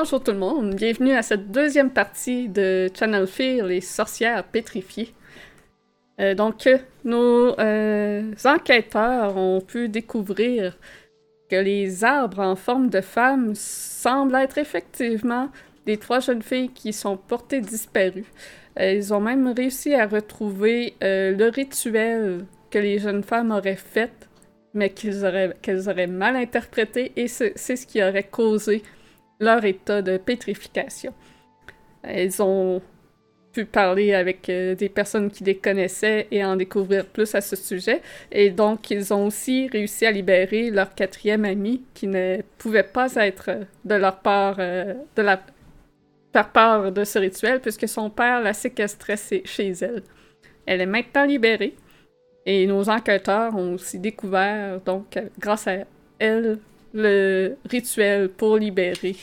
bonjour tout le monde, bienvenue à cette deuxième partie de Channel Fear, les sorcières pétrifiées. Euh, donc, euh, nos euh, enquêteurs ont pu découvrir que les arbres en forme de femmes semblent être effectivement des trois jeunes filles qui sont portées disparues. Ils ont même réussi à retrouver le rituel que les jeunes femmes auraient fait, mais qu'elles auraient mal interprété, et c'est ce qui aurait causé leur état de pétrification. Elles ont pu parler avec euh, des personnes qui les connaissaient et en découvrir plus à ce sujet. Et donc, ils ont aussi réussi à libérer leur quatrième amie qui ne pouvait pas être de leur part, euh, de la faire part de ce rituel puisque son père la séquestrait chez- elle. Elle est maintenant libérée et nos enquêteurs ont aussi découvert, donc, grâce à elle, le rituel pour libérer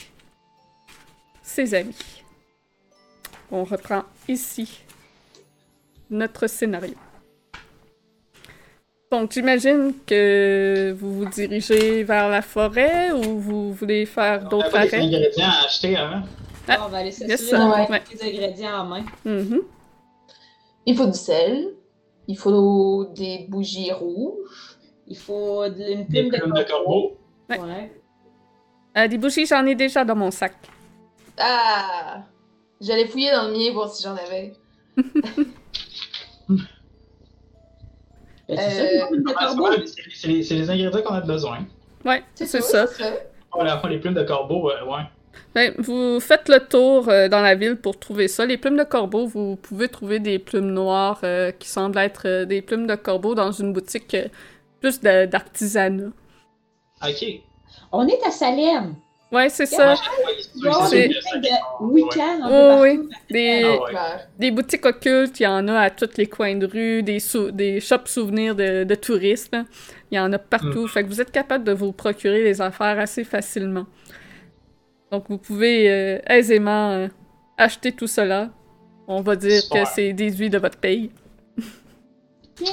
ses amis. On reprend ici notre scénario. Donc, j'imagine que vous vous dirigez vers la forêt ou vous voulez faire On d'autres a pas des arrêts? ingrédients à acheter avant. Ah, on va aller yes, s'assurer d'avoir ouais. les ingrédients en main. Mhm. Il faut du sel. Il faut des bougies rouges. Il faut de- une Des plume de corbeau. Ouais. Ouais. Euh, des bougies, j'en ai déjà dans mon sac. Ah! J'allais fouiller dans le mien voir si j'en avais. Ben, c'est Euh, les, ingrédients qu'on a besoin. Ouais, c'est ça. c'est ça. Oh, là, les plumes de corbeau, euh, ouais. Ben, vous faites le tour euh, dans la ville pour trouver ça. Les plumes de corbeau, vous pouvez trouver des plumes noires euh, qui semblent être euh, des plumes de corbeau dans une boutique euh, plus de- d'artisanat. Ok. On est à Salem. Ouais, c'est ça. C'est- peu Oh, oui. Des, Ah ouais. Des boutiques occultes, il y en a à tous les coins de rue, des, sou- des shops souvenirs de, de tourisme. Il y en a partout. Fait que vous êtes capable de vous procurer les affaires assez facilement. Donc vous pouvez euh, aisément euh, acheter tout cela. On va dire que c'est déduit de votre paye.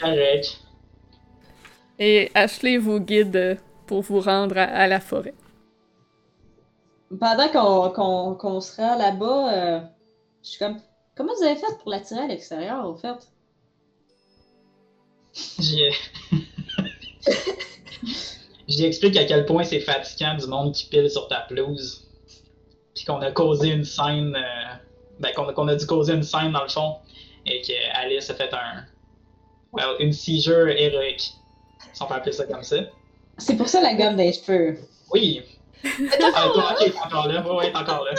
Correct. Et Ashley vous guide pour vous rendre à, à la forêt. Pendant qu'on qu'on- qu'on sera là-bas, euh, je suis comme. Comment vous avez fait pour l'attirer à l'extérieur, au fait? J'y J'y explique à quel point c'est fatigant du monde qui pile sur ta pelouse. Puis qu'on a causé une scène. euh, Ben, qu'on a, qu'on a dû causer une scène dans le fond. Et qu'Alice a fait un. Well, une seizure héroïque. Si on peut appeler ça comme ça. C'est pour ça la gomme des cheveux. Oui! Ah, toi, ok, t'es encore là. Ouais, ouais, t'es encore là.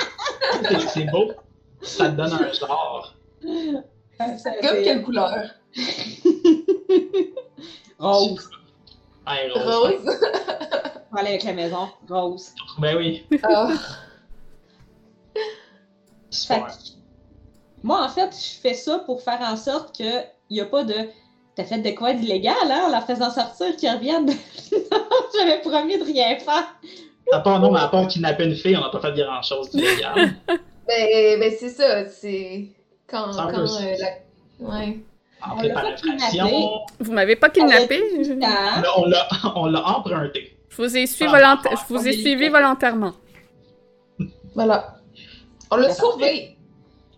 C'est- C'est beau. Ça te donne un genre. Comme quelle couleur? Rose. Rose. Rose. On va aller avec la maison. Rose. Ben oui. Ah. Fait Super. moi, en fait, je fais ça pour faire en sorte qu'il n'y a pas de. T'as fait de quoi d'illégal, hein, en la faisant sortir, qu'ils reviennent? non, j'avais promis de rien faire. À part, non, mais à part kidnapper une fille, on n'a pas fait grand chose d'illégal. Ben, ben c'est ça, c'est. Quand. Quand euh, la... Ouais. En On l'a pas préparation, Vous m'avez pas kidnappé? Ah, on l'a- on l'a emprunté. je vous ai suivi, Ah, volonta- ah, je vous ai ah, suivi oui. volontairement. Voilà. On l'a sauvé.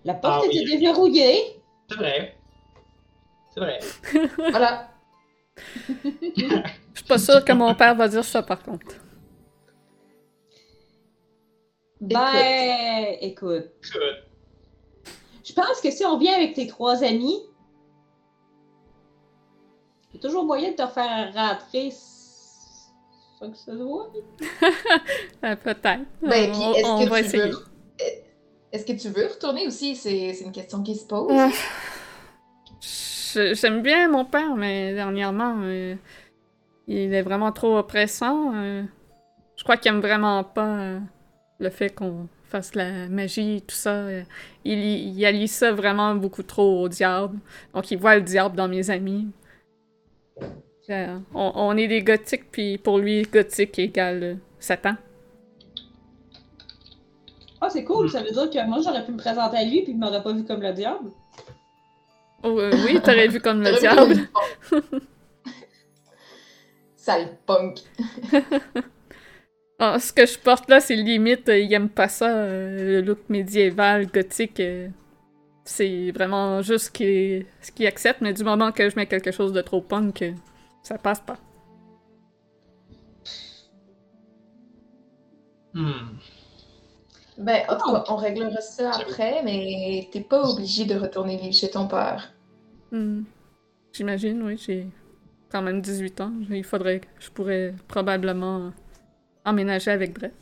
la porte Ah oui. était déverrouillée. C'est vrai. C'est vrai. Voilà. Je suis pas sûre que mon père va dire ça par contre. Ben, écoute. Je pense que si on vient avec tes trois amis, il y a toujours moyen de te faire rentrer. Ça que ça doit. Euh, Peut-être. Ben, on puis on- est-ce on que va tu essayer. veux. Est-ce que tu veux retourner aussi? C'est c'est une question qui se pose. J'aime bien mon père, mais dernièrement, euh, il est vraiment trop oppressant. euh. je crois qu'il aime vraiment pas euh, le fait qu'on fasse la magie et tout ça. euh. il, il allie ça vraiment beaucoup trop au diable. Donc il voit le diable dans mes amis. Euh, on, on est des gothiques, puis pour lui, gothique égale euh, Satan. Ah, c'est cool. Ça veut dire que moi, j'aurais pu me présenter à lui puis il m'aurait pas vu comme le diable. Oh, euh, oui, t'aurais vu comme le diable. Sale punk. Ah, ce que je porte là, c'est limite, euh, il aime pas ça, euh, le look médiéval, gothique. euh, c'est vraiment juste ce qu'il ce qu'il accepte, mais du moment que je mets quelque chose de trop punk, ça passe pas. Hmm. Ben, en tout cas, on réglera ça après, mais t'es pas obligé de retourner vivre chez ton père. Hmm. J'imagine, oui, j'ai quand même 18 ans. Il faudrait, je pourrais probablement emménager avec Brett.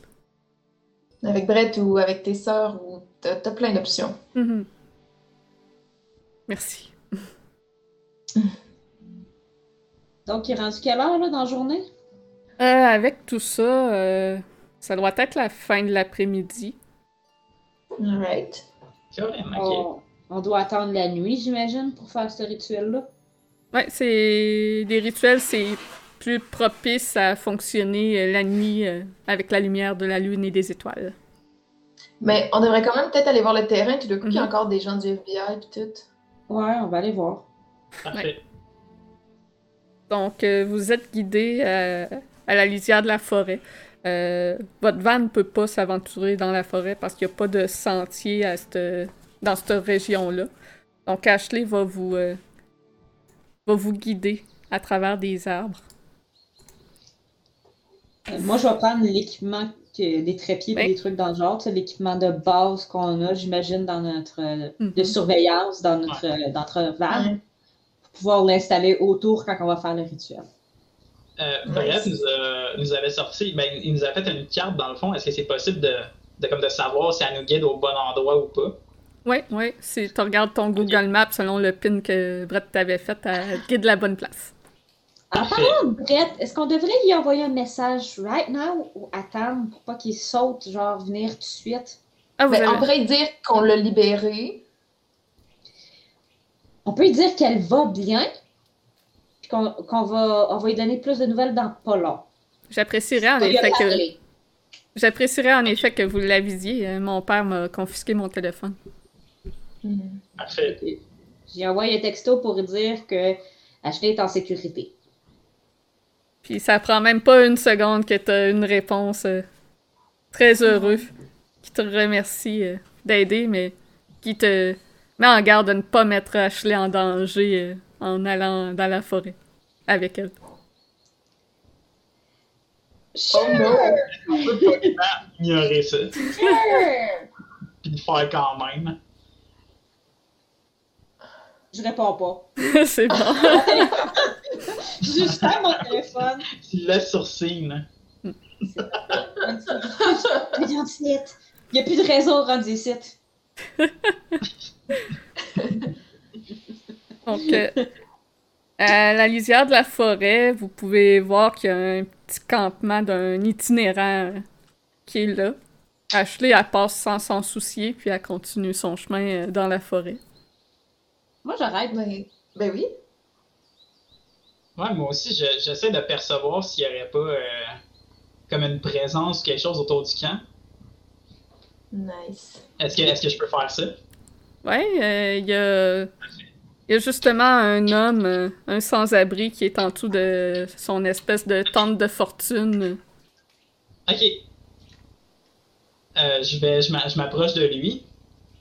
Avec Brett ou avec tes sœurs, ou t'as plein d'options. Mhm. Merci. Donc, il est rendu quelle heure, là, dans la journée? Euh, avec tout ça, euh, ça doit être la fin de l'après-midi. Ok. On, on doit attendre la nuit, j'imagine, pour faire ce rituel-là. Ouais, c'est. Les rituels, c'est plus propice à fonctionner euh, la nuit euh, avec la lumière de la lune et des étoiles. Mais on devrait quand même peut-être aller voir le terrain, tout d'un coup, il y a Mhm. encore des gens du FBI et tout. Ouais, on va aller voir. Parfait. Donc, euh, vous êtes guidé à la lisière de la forêt. Euh, votre van ne peut pas s'aventurer dans la forêt parce qu'il n'y a pas de sentier à cette- dans cette région-là. Donc, Ashley va vous, euh, va vous guider à travers des arbres. Euh, moi, je vais prendre l'équipement, que- des trépieds et des trucs dans le genre, l'équipement de base qu'on a, j'imagine, dans notre Mhm. de surveillance, dans notre, dans notre van, Ouais. pour pouvoir l'installer autour quand on va faire le rituel. Euh, Brett nous, a- nous avait sorti, ben, il nous a fait une carte dans le fond. Est-ce que c'est possible de, de, comme de savoir si elle nous guide au bon endroit ou pas? Oui, oui. Si tu regardes ton Google Maps selon le pin que Brett t'avait fait, elle guide la bonne place. En parlant de Brett, est-ce qu'on devrait lui envoyer un message right now ou attendre pour pas qu'il saute, genre venir tout de suite? Ah, vous Ben, on pourrait dire qu'on l'a libéré. On peut lui dire qu'elle va bien, puis qu'on qu'on va, on va lui donner plus de nouvelles dans pas long. J'apprécierais en effet que... J'apprécierais en effet que vous l'avisiez. Euh, Mon père m'a confisqué mon téléphone. Mhm. Parfait. J'ai envoyé un texto pour dire que Ashley est en sécurité. Puis ça prend même pas une seconde que t'as une réponse euh, très heureux qui te remercie euh, d'aider, mais qui te met en garde de ne pas mettre Ashley en danger en allant dans la forêt avec elle. Oh non! On peut poliment ignorer ça, puis le faire quand même. Je réponds pas. C'est bon. Je juste ferme mon téléphone. Tu le laisses sur scène. Regarde site. Il n'y a plus de réseau rendu ici. Donc, euh, à la lisière de la forêt, vous pouvez voir qu'il y a un petit campement d'un itinérant qui est là. Ashley, elle passe sans s'en soucier, puis elle continue son chemin euh, dans la forêt. Moi, j'arrête. Ben, ben oui. Ouais, moi aussi, je- j'essaie de percevoir s'il n'y aurait pas euh, comme une présence ou quelque chose autour du camp. Nice. Est-ce que, est que je peux faire ça? Ouais, euh, il y a... Il y a justement un homme, euh, un sans-abri, qui est en dessous de son espèce de tente de fortune. Ok. Euh, je vais, je m'a- je m'approche de lui.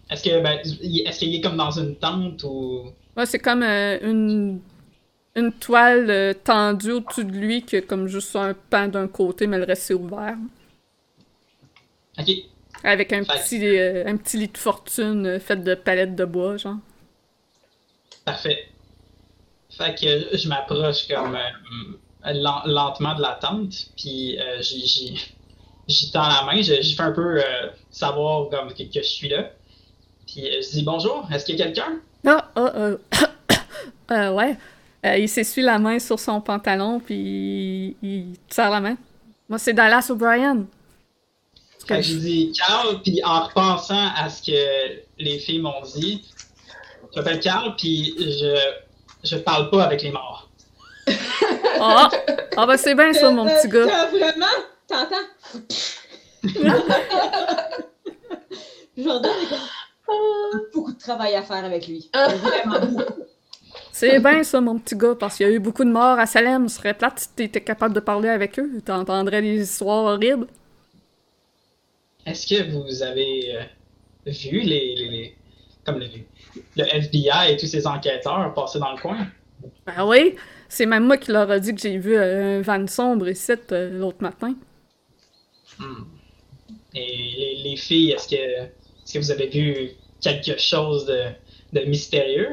Est-ce que, ben, est-ce qu'il est comme dans une tente ou? Ouais, c'est comme euh, une, une toile euh, tendue au-dessus de lui, qui a comme juste un pan d'un côté, mais le reste c'est ouvert. Ok. Avec un Fait- petit, un petit lit de fortune fait de palettes de bois, genre. Parfait. Fait que je m'approche comme euh, len- lentement de la tente, puis euh, j'y- j'y j'y tends la main, je, je fais un peu euh, savoir comme que, que je suis là. Puis je dis bonjour, est-ce qu'il y a quelqu'un? Ah, ah, euh, euh, ouais. Il s'essuie la main sur son pantalon, puis il, il serre la main. Moi, c'est Dallas O'Brien. Fait que je dis Carl, puis en repensant à ce que les filles m'ont dit, je m'appelle Carl, puis je, je parle pas avec les morts. Ah, ah ben c'est bien ça, mon petit gars. T'as vraiment? T'entends? Jordan est comme Ah. beaucoup de travail à faire avec lui. Vraiment beaucoup. C'est bien ça, mon petit gars, parce qu'il y a eu beaucoup de morts à Salem. Ce serait plate si t'étais capable de parler avec eux. T'entendrais des histoires horribles. est-ce que vous avez euh, vu les, les, les- comme les- le FBI et tous ces enquêteurs passer dans le coin? Ben oui, c'est même moi qui leur ai dit que j'ai vu euh, un van sombre ici euh, l'autre matin. Hmm. Et les, les filles, est-ce que, vous avez vu quelque chose de, de mystérieux?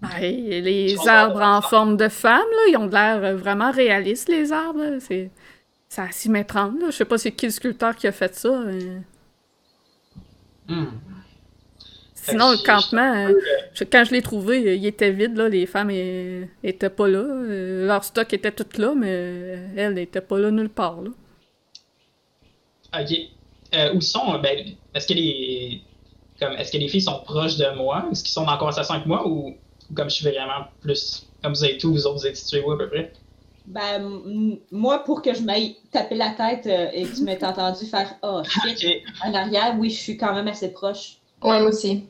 Ben, les arbres en forme de femmes, là, ils ont de l'air euh, vraiment réalistes, les arbres. C'est... À s'y méprendre, là. Je sais pas c'est qui le sculpteur qui a fait ça. Hmm. Sinon, le campement, je- euh, quand je l'ai trouvé, euh, il était vide, là. Les femmes euh, étaient pas là. Euh, leur stock était tout là, mais euh, elles n'étaient pas là nulle part, là. Ok. Euh, où sont, ben, est-ce que les, comme, est-ce que les filles sont proches de moi? Est-ce qu'ils sont en conversation avec moi? Ou, ou comme je suis vraiment plus, comme vous êtes tous, vous autres, vous êtes situés où à peu près? Ben, m- moi, pour que je m'aille taper la tête euh, et que tu m'aies entendu faire Oh shit Ok. en arrière, oui, je suis quand même assez proche. Ouais, moi aussi.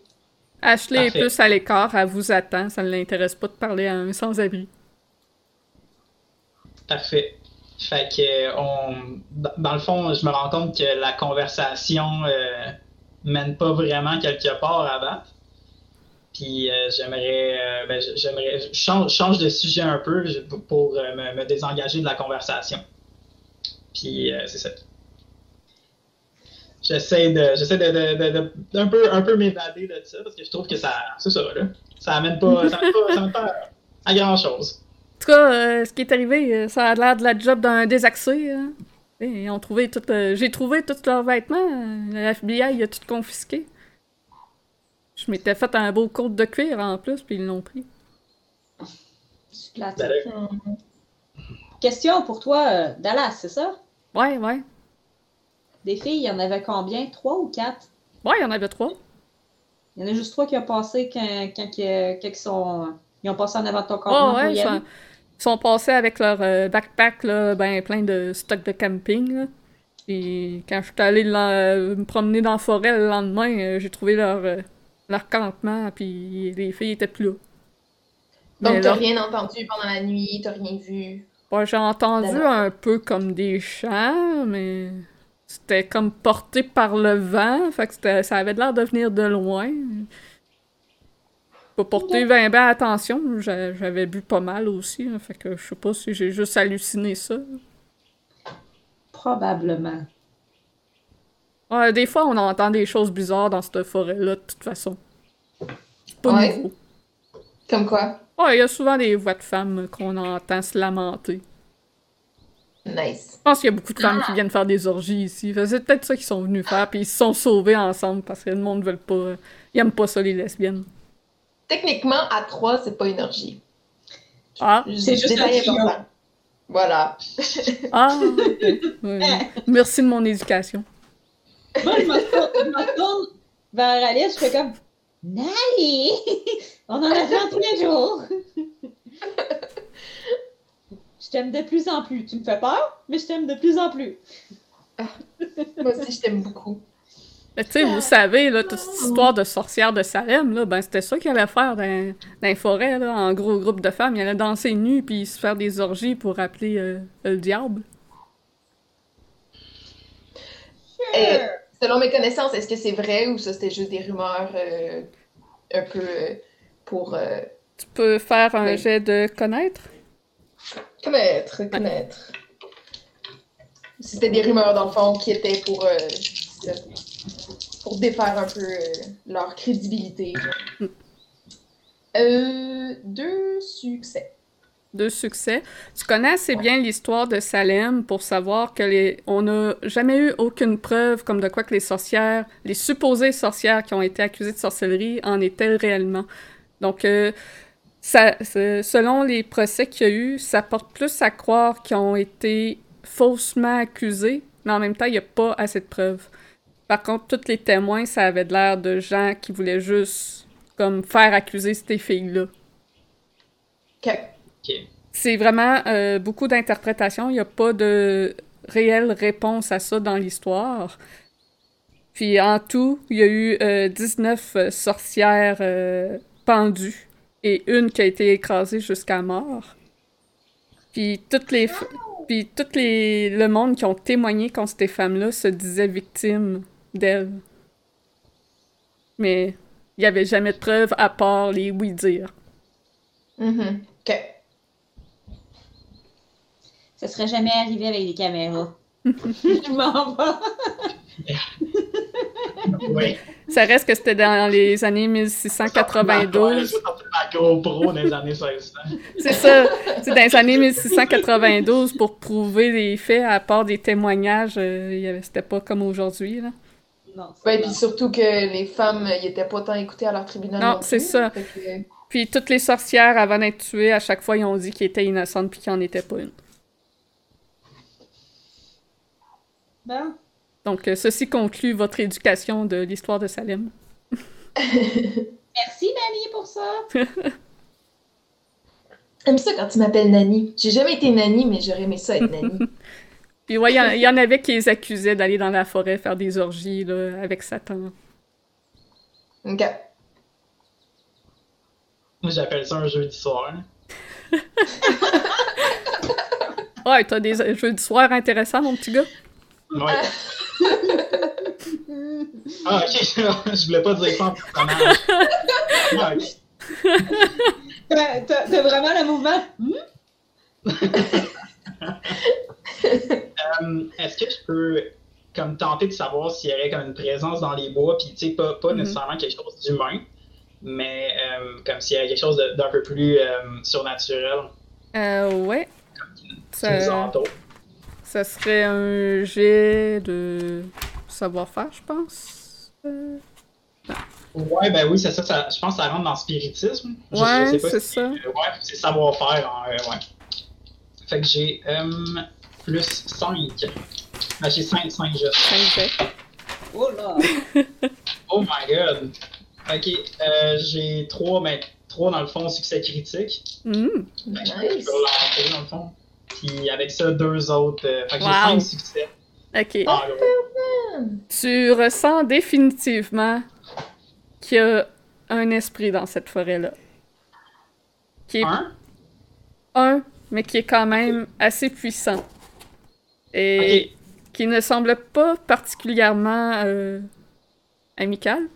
Ashley est plus à l'écart, elle vous attend, ça ne l'intéresse pas de parler à un sans-abri. Parfait. Fait que, euh, on, dans le fond, je me rends compte que la conversation euh, mène pas vraiment quelque part à date. Puis euh, j'aimerais, euh, ben, j'aimerais, change, change de sujet un peu pour, euh, me, me désengager de la conversation. Puis c'est ça. J'essaie de, j'essaie de, de, de, de- d'un peu, un peu m'évader de ça parce que je trouve que ça, c'est ça là, ça amène pas, ça amène pas, ça amène pas à grand chose. En tout cas, euh, ce qui est arrivé, euh, ça a l'air de la job d'un désaxé. hein. Et Ils ont trouvé tout, euh, J'ai trouvé tous leurs vêtements. euh, Le FBI a tout confisqué. Je m'étais fait un beau côte de cuir en plus, puis ils l'ont pris. Question pour toi, Dallas, c'est ça? Ouais, ouais. Des filles, il y en avait combien? Trois ou quatre? Ouais, il y en avait trois. Il y en a juste trois qui ont passé quand, quand, ils- quand ils sont. Ils ont passé en avant de ton Oh, campement. ouais, pour ils sont, aller. ils sont passés avec leur euh, backpack, là, ben plein de stock de camping. Là. Et quand je suis allée la- me promener dans la forêt le lendemain, euh, j'ai trouvé leur, euh, leur campement, puis les filles étaient plus là. Donc, t'as là- rien entendu pendant la nuit, t'as rien vu? Ouais, j'ai entendu un peu comme des chants, mais c'était comme porté par le vent, fait que ça avait l'air de venir de loin. Pas porter ben, ben attention, j'a- j'avais bu pas mal aussi, hein, fait que je sais pas si j'ai juste halluciné ça. Probablement. Ouais, des fois, on entend des choses bizarres dans cette forêt-là, de toute façon. C'est pas Ouais. nouveau. Comme quoi? Ouais, il y a souvent des voix de femmes qu'on entend se lamenter. Nice. Je pense qu'il y a beaucoup de femmes qui viennent faire des orgies ici. Fait C'est peut-être ça qu'ils sont venus faire, puis ils se sont sauvés ensemble parce que le monde ne veut pas. Ils aiment pas ça, les lesbiennes. Techniquement, à trois, c'est pas une orgie. Ah, C'est juste un. Voilà. ah. Merci de mon éducation. Moi, je me tourne, vers Alice, je fais comme Nali! On en apprend tous les jours! Je t'aime de plus en plus. Tu me fais peur, mais je t'aime de plus en plus. Moi aussi, je t'aime beaucoup. Mais tu sais, vous savez, là, toute cette histoire de sorcière de Salem, là, ben c'était ça qu'ils allaient faire dans, dans les forêts, là, en gros groupe de femmes. Ils allaient danser nus puis se faire des orgies pour appeler euh, le diable. Euh, selon mes connaissances, est-ce que c'est vrai ou ça, c'était juste des rumeurs euh, un peu euh, pour euh, Tu peux faire un Oui. jet de connaître? Connaître, connaître? C'était des rumeurs, dans le fond, qui étaient pour, euh, pour défaire un peu euh, leur crédibilité. Euh, deux succès. de succès. Tu connais assez bien l'histoire de Salem pour savoir que les on n'a jamais eu aucune preuve comme de quoi que les sorcières, les supposées sorcières qui ont été accusées de sorcellerie en étaient réellement. Donc ça, selon les procès qu'il y a eu, ça porte plus à croire qu'ils ont été faussement accusés, mais en même temps, il n'y a pas assez de preuves. Par contre, tous les témoins, ça avait de l'air de gens qui voulaient juste comme faire accuser ces filles-là. Ok. Ok. C'est vraiment euh, beaucoup d'interprétations. Il n'y a pas de réelle réponse à ça dans l'histoire. Puis en tout, il y a eu euh, 19 euh, sorcières euh, pendues et une qui a été écrasée jusqu'à mort. Puis toutes les puis toutes les le monde qui ont témoigné contre ces femmes-là se disaient victimes d'elle. Mais il n'y avait jamais de preuves à part les oui-dire. Mhm. Ok. Ça serait jamais arrivé avec les caméras. Je m'en vais. Oui. Ça reste que c'était dans les années Ouais, 1692. ça sortait de la GoPro dans les années 1600. C'est ça. C'est dans les années 1692 pour prouver les faits, à part des témoignages, euh, il y avait- c'était pas comme aujourd'hui. là. Non, c'est Ouais, puis surtout que les femmes, ils étaient pas tant écoutées à leur tribunal. Non, plus. c'est ça. Que- Puis toutes les sorcières, avant d'être tuées, à chaque fois, ils ont dit qu'ils étaient innocentes puis qu'ils n'en étaient pas une. Bon. Donc, euh, ceci conclut votre éducation de l'histoire de Salem. Merci, Nani, pour ça. J'aime ça quand tu m'appelles Nani. J'ai jamais été Nani, mais j'aurais aimé ça être Nani. Puis ouais, il y y, en avait qui les accusaient d'aller dans la forêt faire des orgies là, avec Satan. ok. Moi, j'appelle ça un jeudi soir. Ouais, t'as des jeux du soir intéressants, mon petit gars? Ouais. Ah, ok, je voulais pas dire ça en personnage. Ah, ok. T'as vraiment le mouvement? Euh, Est-ce que je peux comme tenter de savoir s'il y aurait comme une présence dans les bois, puis tu sais, pas, pas Mhm. nécessairement quelque chose d'humain, mais euh, comme s'il y avait quelque chose d'un peu plus euh, surnaturel? Euh, ouais. qui nous Ça, entoure? Ça serait un jet de savoir-faire, je pense. Euh, Ouais, ben oui, c'est ça, ça- Je pense que ça rentre dans le spiritisme. Je- je Ouais, sais pas c'est si- ça. euh, ouais, c'est savoir-faire. en, euh, ouais. Fait que j'ai euh, plus 5. Ben, j'ai 5, 5 juste. cinq jets. Oh là! Oh my god. Ok, euh, j'ai 3, mais 3 dans le fond, succès critique. Fait que je je peux lancer dans le fond. Puis avec ça, deux autres. euh, fait que j'ai Wow. 5 succès. Ok. Gros. Tu ressens définitivement qu'il y a un esprit dans cette forêt-là. Qui est Un? un, mais qui est quand même assez puissant. Et qui ne semble pas particulièrement euh, amical.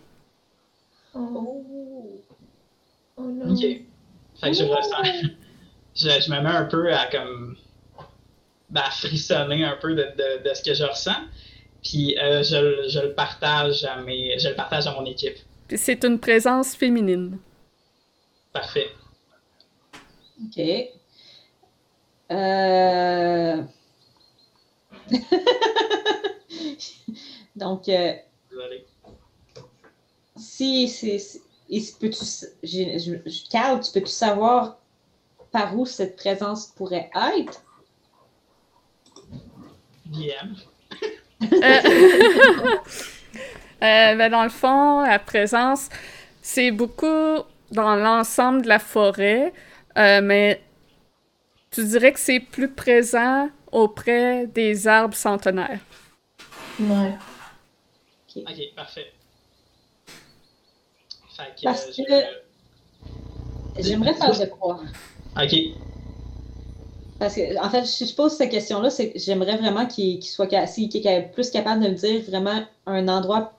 Oh. Oh non. Ok. Fait que je ressens. Je, je me mets un peu à comme. Ben, à frissonner un peu de, de, de ce que je ressens. Puis euh, je, le- je le partage à mes. Je le partage à mon équipe. C'est une présence féminine. Parfait. OK. Euh... Donc, euh, si c'est. si- et si peux-tu. j'ai- je- je- Carl, tu peux-tu savoir par où cette présence pourrait être? DM. Euh, euh, ben, dans le fond, la présence, c'est beaucoup dans l'ensemble de la forêt, euh, mais tu dirais que c'est plus présent auprès des arbres centenaires. Ouais. Ok, parfait. Fait que. Parce euh, que- je- J'aimerais faire de quoi? Ok. Parce que, en fait, si je pose cette question-là, c'est que j'aimerais vraiment qu'il soit est ca- plus capable de me dire vraiment un endroit.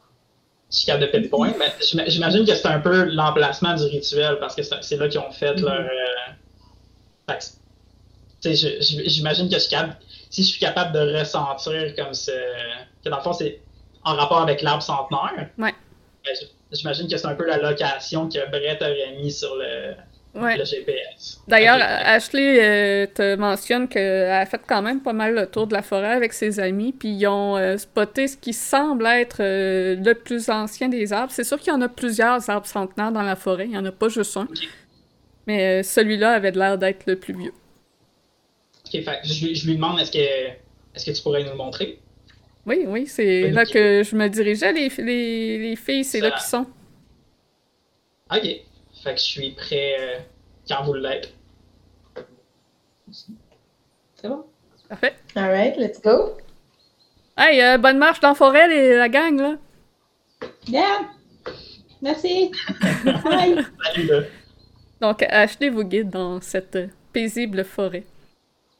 Je suis capable de pinpoint, mais j'im- j'imagine que c'est un peu l'emplacement du rituel parce que c'est là qu'ils ont fait leur. euh, je- je- j'imagine que je suis capable, si je suis capable de ressentir comme ce. que dans le fond, c'est en rapport avec l'arbre centenaire. Ouais. ben, j'imagine que c'est un peu la location que Brett aurait mis sur le, Ouais. le GPS. D'ailleurs. Ashley euh, te mentionne qu'elle a fait quand même pas mal le tour de la forêt avec ses amis, puis ils ont euh, spoté ce qui semble être euh, le plus ancien des arbres. C'est sûr qu'il y en a plusieurs arbres centenaires dans la forêt, il n'y en a pas juste un. Mais celui-là avait l'air d'être le plus vieux. Ok, fait je, lui- je lui demande est-ce que, est-ce que tu pourrais nous le montrer? Oui, oui, c'est là que je me dirigeais, les, les, les filles, c'est là qu'ils sont. Ok. Fait que je suis prêt euh, quand vous l'êtes. C'est bon? Parfait. Alright, let's go. Hey, euh, bonne marche dans la forêt, les- la gang, là! Bien! Merci! Bye! Salut là. Donc, Ashley vous guide dans cette paisible forêt.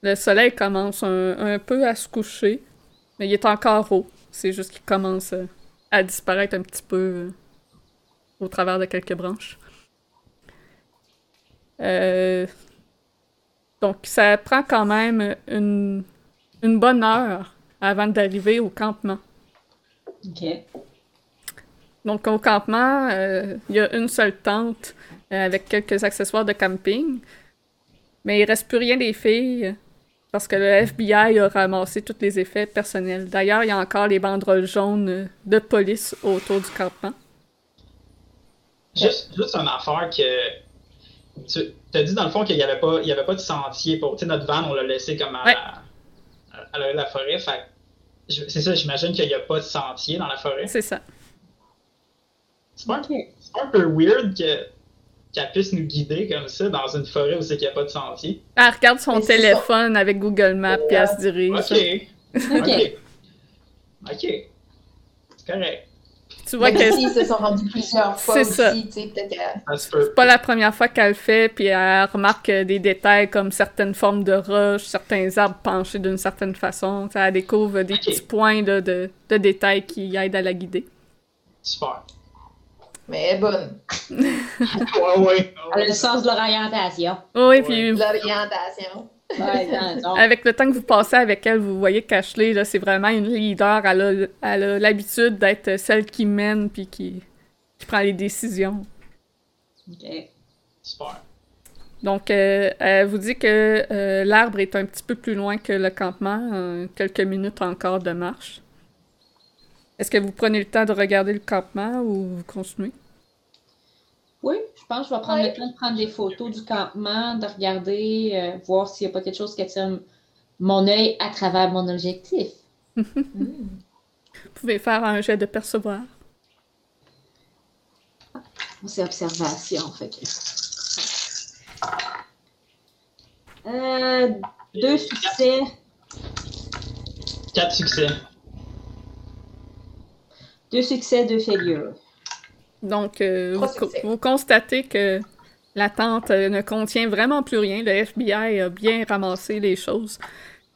Le soleil commence un, un peu à se coucher, mais il est encore haut. C'est juste qu'il commence euh, à disparaître un petit peu euh, au travers de quelques branches. Euh, donc, ça prend quand même une, une bonne heure avant d'arriver au campement. OK. Donc, au campement, euh, il y a une seule tente euh, avec quelques accessoires de camping. Mais il reste plus rien des filles parce que le FBI a ramassé tous les effets personnels. D'ailleurs, il y a encore les banderoles jaunes de police autour du campement. Juste, juste une affaire que. Tu as dit dans le fond qu'il n'y avait, pas- il y avait pas de sentier pour. Tu sais, notre van, on l'a laissé comme à, Ouais. à, à la, la forêt. C'est ça, j'imagine qu'il n'y a pas de sentier dans la forêt. C'est ça. C'est pas, un- pas peu weird que- qu'elle puisse nous guider comme ça dans une forêt où c'est qu'il n'y a pas de sentier. Elle regarde son Mais téléphone avec Google Maps puis elle se dirige. Ok. OK. Ok. Ok. C'est correct. Tu vois que se sont rendus plusieurs fois C'est aussi, ça. c'est pas la première fois qu'elle le fait, puis elle remarque des détails comme certaines formes de roches, certains arbres penchés d'une certaine façon. Ça, elle découvre des petits points de, de, de détails qui aident à la guider. Super. Mais elle est bonne. Ouais, ouais. Elle a le sens de l'orientation. Oui, puis L'orientation. Avec le temps que vous passez avec elle, vous voyez qu'Ashley, là, c'est vraiment une leader. Elle a, elle a l'habitude d'être celle qui mène puis qui, qui prend les décisions. OK. Super. Donc, euh, elle vous dit que euh, l'arbre est un petit peu plus loin que le campement, euh, quelques minutes encore de marche. Est-ce que vous prenez le temps de regarder le campement ou vous continuez? Oui, je pense que je vais prendre Ouais. le temps de prendre des photos du campement, de regarder, euh, voir s'il n'y a pas quelque chose qui attire mon œil à travers mon objectif. Vous pouvez faire un jet de percevoir. C'est observation, fait que. Euh, deux succès, Quatre succès. deux succès, deux failures. Donc, euh, vous, constatez que la tente euh, ne contient vraiment plus rien. Le FBI a bien ramassé les choses.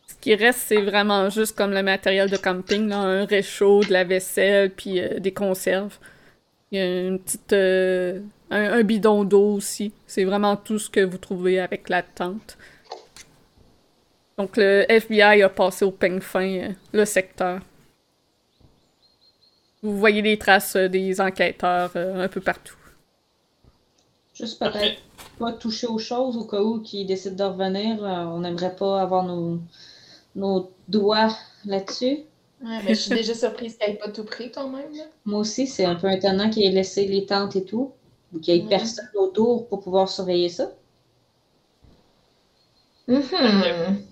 Ce qui reste, c'est vraiment juste comme le matériel de camping, là, un réchaud, de la vaisselle, puis euh, des conserves. Il y a une petite, euh, un, un bidon d'eau aussi. C'est vraiment tout ce que vous trouvez avec la tente. Donc, le FBI a passé au peigne fin le secteur. Vous voyez les traces euh, des enquêteurs euh, un peu partout. Juste peut-être pas toucher aux choses au cas où qu'ils décident de revenir. euh, on n'aimerait pas avoir nos, nos doigts là-dessus. Ouais, mais je suis déjà surprise qu'elle n'ait pas tout pris quand même. là. Moi aussi, c'est un peu étonnant qu'il ait laissé les tentes et tout, ou qu'il n'y ait personne autour pour pouvoir surveiller ça. Mhm.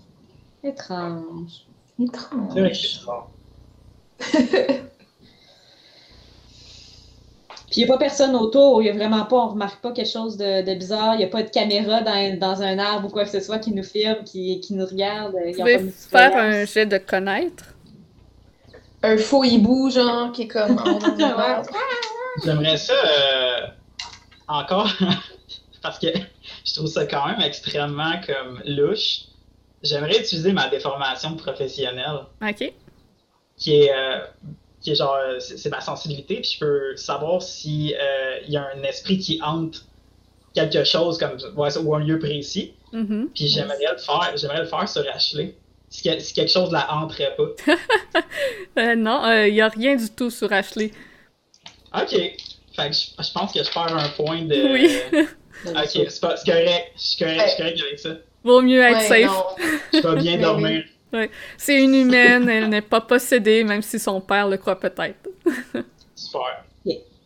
Étrange. Étrange. C'est vrai que c'est rare. Puis il n'y a pas personne autour, il n'y a vraiment pas, on remarque pas quelque chose de, de bizarre, il n'y a pas de caméra dans, dans un arbre ou quoi que ce soit qui nous filme, qui, qui nous regarde. Vous pouvez faire un jet de connaître. Un faux hibou, genre, qui est comme. J'aimerais ça euh, encore parce que je trouve ça quand même extrêmement comme louche. J'aimerais utiliser ma déformation professionnelle OK. qui est euh, qui est genre euh, c'est ma sensibilité puis je peux savoir si euh, il y a un esprit qui hante quelque chose comme ouais, ou un lieu précis Mhm. puis j'aimerais le faire j'aimerais le faire sur Ashley si, que- si quelque chose la hanterait pas Euh, non, il n'y a rien du tout sur Ashley. ok fait que je, je pense que je perds un point de Oui. ok c'est correct je suis correct, je suis correct avec ça Vaut mieux être Ouais, safe. non. je vais bien Mais dormir C'est une humaine, elle n'est pas possédée, même si son père le croit peut-être. super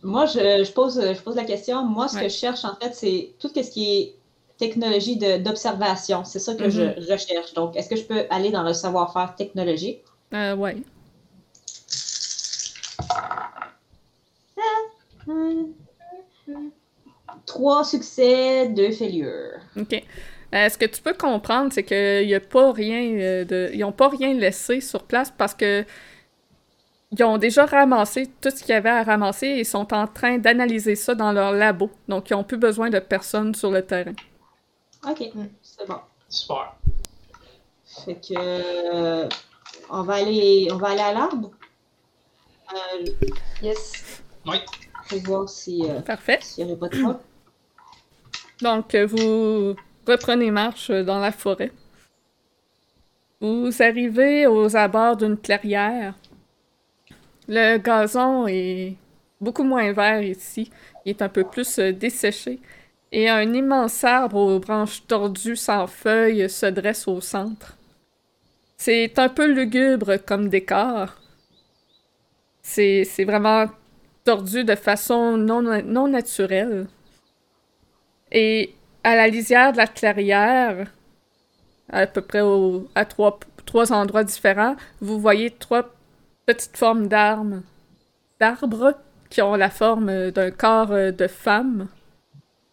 Moi, je, je pose, je pose la question. Moi, ce Ouais. que je cherche, en fait, c'est tout ce qui est technologie d'observation. C'est ça que je recherche. Donc, est-ce que je peux aller dans le savoir-faire technologique? Euh, ouais. Trois succès, deux failures. OK. Euh, ce que tu peux comprendre, c'est qu'il n'y a pas rien euh, de. Ils n'ont pas rien laissé sur place parce que. Ils ont déjà ramassé tout ce qu'il y avait à ramasser et sont en train d'analyser ça dans leur labo. Donc, ils n'ont plus besoin de personne sur le terrain. OK, Mm. c'est bon. super Fait que euh, on va aller on va aller à l'arbre. Euh, Yes. Oui. je vais voir si, euh, Parfait. s'il n'y aurait pas de. Donc, vous reprenez marche dans la forêt. Vous arrivez aux abords d'une clairière. Le gazon est beaucoup moins vert ici. Il est un peu plus euh, desséché. Et un immense arbre aux branches tordues sans feuilles se dresse au centre. C'est un peu lugubre comme décor. C'est vraiment tordu de façon non, non naturelle. Et à la lisière de la clairière, à peu près au- à trois, trois endroits différents, vous voyez trois petites formes d'arbres, d'arbres qui ont la forme d'un corps euh, de femme,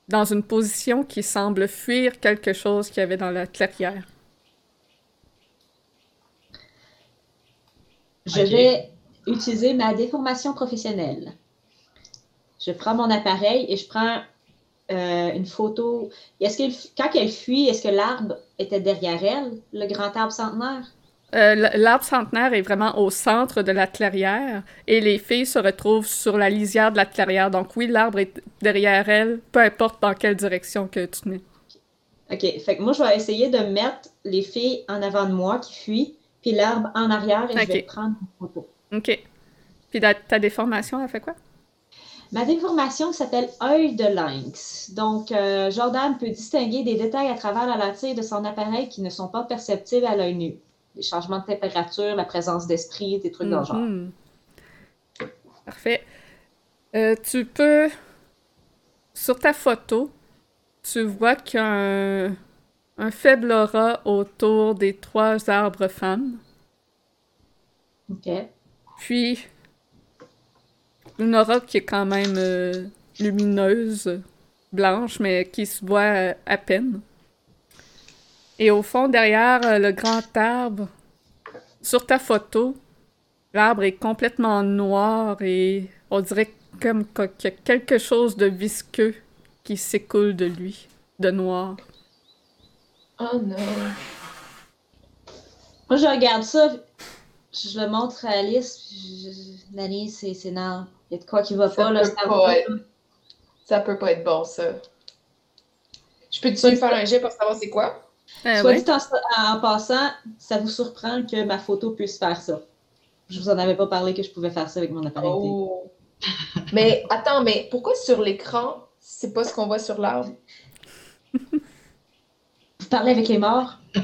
dans une position qui semble fuir quelque chose qu'il y avait dans la clairière. Je vais utiliser ma déformation professionnelle. Je prends mon appareil et je prends euh, une photo. Est-ce qu'elle, quand elle fuit, est-ce que l'arbre était derrière elle, le grand arbre centenaire? Euh, L'arbre centenaire est vraiment au centre de la clairière et les filles se retrouvent sur la lisière de la clairière. Donc oui, l'arbre est derrière elle, peu importe dans quelle direction que tu mets. OK. Fait que moi, je vais essayer de mettre les filles en avant de moi qui fuient, puis l'arbre en arrière et je vais prendre une photo. OK. Puis ta, ta déformation, elle fait quoi? Ma déformation s'appelle œil de lynx. Donc, euh, Jordan peut distinguer des détails à travers la lentille de son appareil qui ne sont pas perceptibles à l'œil nu. Les changements de température, la présence d'esprit, des trucs dans le genre. Mhm. Parfait. Euh, tu peux... Sur ta photo, tu vois qu'il y a un, un faible aura autour des trois arbres femmes. OK. Puis, une aura qui est quand même euh, lumineuse, blanche, mais qui se voit euh, à peine. Et au fond, derrière euh, le grand arbre, sur ta photo, l'arbre est complètement noir et on dirait comme qu'il y a quelque chose de visqueux qui s'écoule de lui, de noir. Oh non. Moi, je regarde ça, je le montre à Alice, puis je- Nani, c'est. Il y a de quoi qui va Ça pas, là. peut ça pas va être- Ça peut pas être bon, ça. Je peux-tu faire un jet pour savoir c'est quoi? Euh, Soit ouais. dit en, en passant, ça vous surprend que ma photo puisse faire ça. Je vous en avais pas parlé que je pouvais faire ça avec mon appareil. Oh. mais attends, mais pourquoi sur l'écran, c'est pas ce qu'on voit sur l'arbre? Vous parlez avec les morts?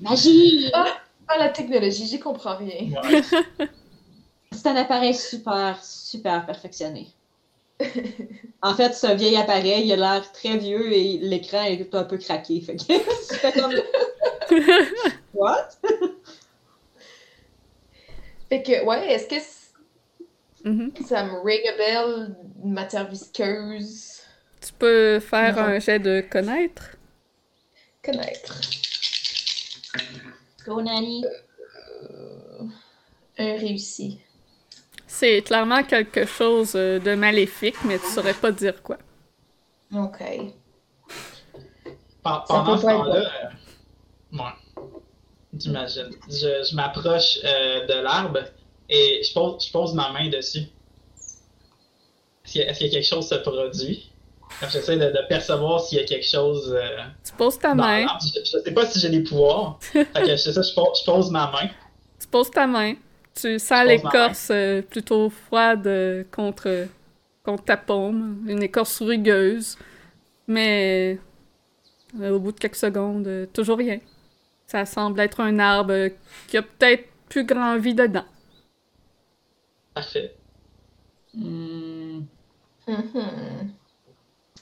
Magie! Ah, la technologie, j'y comprends rien. Ouais. C'est un appareil super, super perfectionné. En fait, c'est un vieil appareil, il a l'air très vieux et l'écran est un peu craqué. Fait que c'est comme... What? Fait que, ouais, est-ce que Mhm. ça me ring a bell, une matière visqueuse? Tu peux faire Non. un jet de connaître? Connaître. Go, Nanny! Euh, un réussi. C'est clairement quelque chose euh, de maléfique, mais tu saurais pas dire quoi. Ok. Pendant ce temps-là, euh, ouais, j'imagine. Je, je m'approche euh, de l'arbre et je pose, je pose ma main dessus. Est-ce qu'il y, a- est-ce qu'il y a quelque chose qui se produit? Comme J'essaie de, de percevoir s'il y a quelque chose euh, Tu poses ta dans main. Je, je sais pas si j'ai des pouvoirs. fait que c'est ça, je pose, je pose ma main. tu poses ta main, tu sens l'écorce euh, plutôt froide euh, contre, contre ta paume, une écorce rugueuse, mais au bout de quelques secondes, toujours rien. Ça semble être un arbre qui a peut-être plus grand vie dedans. Parfait. Hmm. Mhm.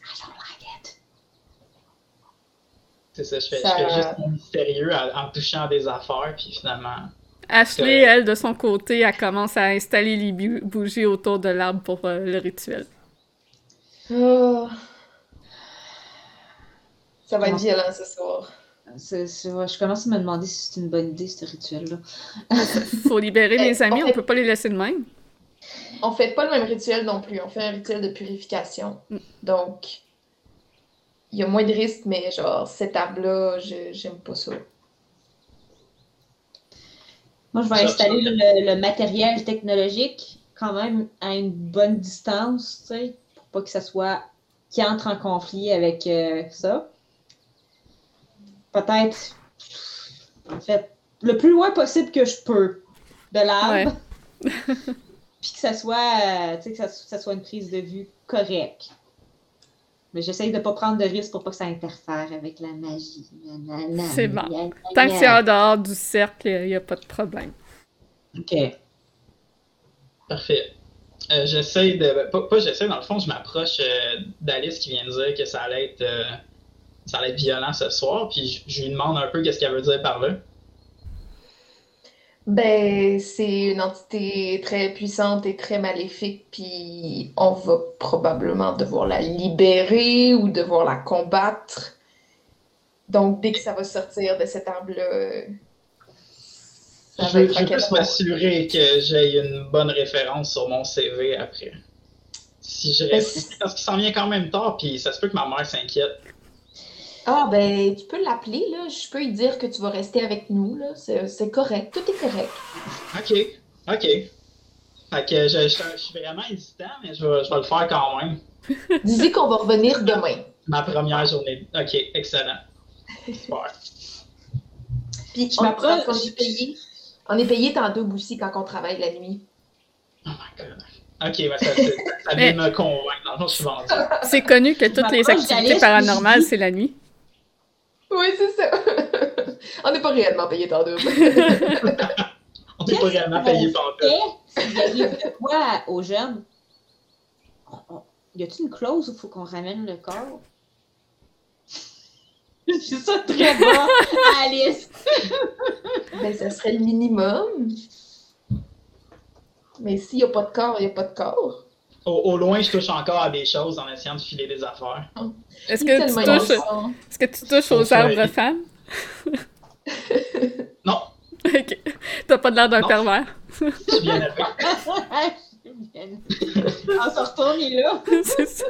I don't like it. C'est ça, je fais, Ça- je fais juste mon mystérieux en, en touchant des affaires, puis finalement. Ashley, elle, de son côté, elle commence à installer les bougies autour de l'arbre pour euh, le rituel. Oh. Ça va être violent ce soir. C'est- c'est- ouais, je commence à me demander si c'est une bonne idée, ce rituel-là. Faut libérer les amis, on fait- peut pas les laisser de même. On fait pas le même rituel non plus. On fait un rituel de purification. Mm. Donc, il y a moins de risques, mais genre, cette arbre-là, je- j'aime pas ça. Moi, je vais installer le, le matériel technologique quand même à une bonne distance, tu sais, pour pas que ça soit qui entre en conflit avec euh, ça. Peut-être, en fait, le plus loin possible que je peux de l'arbre. Puis que ça soit, euh, tu sais, que ça, ça soit une prise de vue correcte. Mais j'essaye de pas prendre de risques pour pas que ça interfère avec la magie. C'est bon. Tant que c'est en dehors du cercle, il n'y a pas de problème. Ok. Parfait. Euh, j'essaie de. Pas, pas j'essaie, dans le fond, je m'approche euh, d'Alice qui vient de dire que ça allait être. euh, ça allait être violent ce soir, puis je, je lui demande un peu qu'est-ce qu'elle veut dire par là. Ben, c'est une entité très puissante et très maléfique, puis on va probablement devoir la libérer ou devoir la combattre. Donc, dès que ça va sortir de cet arbre-là, ça Je va veux, être je veux juste m'assurer que j'ai une bonne référence sur mon CV après. Si je Ben, reste parce qu'il s'en vient quand même tard, puis ça se peut que ma mère s'inquiète. Ah, ben, tu peux l'appeler, là. Je peux lui dire que tu vas rester avec nous, là. C'est c'est correct. Tout est correct. Ok, ok. Fait que je, je- je suis vraiment hésitant, mais je vais, je vais le faire quand même. Dis-lui qu'on va revenir demain. Ma première journée. Ok, excellent. Super. Puis, Je on, m'approche. on est payé. On est payé en double aussi quand on travaille la nuit. Oh my god. Ok, ben ça, ça, ça vient de me convaincre. Dans le fond, je suis vendu. C'est connu que toutes les m'approche activités paranormales, c'est la nuit. Oui, c'est ça. on n'est pas réellement payé en double. On n'est pas réellement payé s'il arrive de quoi aux jeunes? Y a-t-il une clause où il faut qu'on ramène le corps? Je suis ça très bon, Alice! ben, ça serait le minimum. Mais s'il n'y a pas de corps, il n'y a pas de corps. Au, au loin, je touche encore à des choses en essayant de filer des affaires. Est-ce que, tu touches, innocent. est-ce que tu touches aux arbres femmes? Non, Ok. T'as pas l'air d'un pervers. je suis bien élevé. On se retourne, il est là. c'est ça.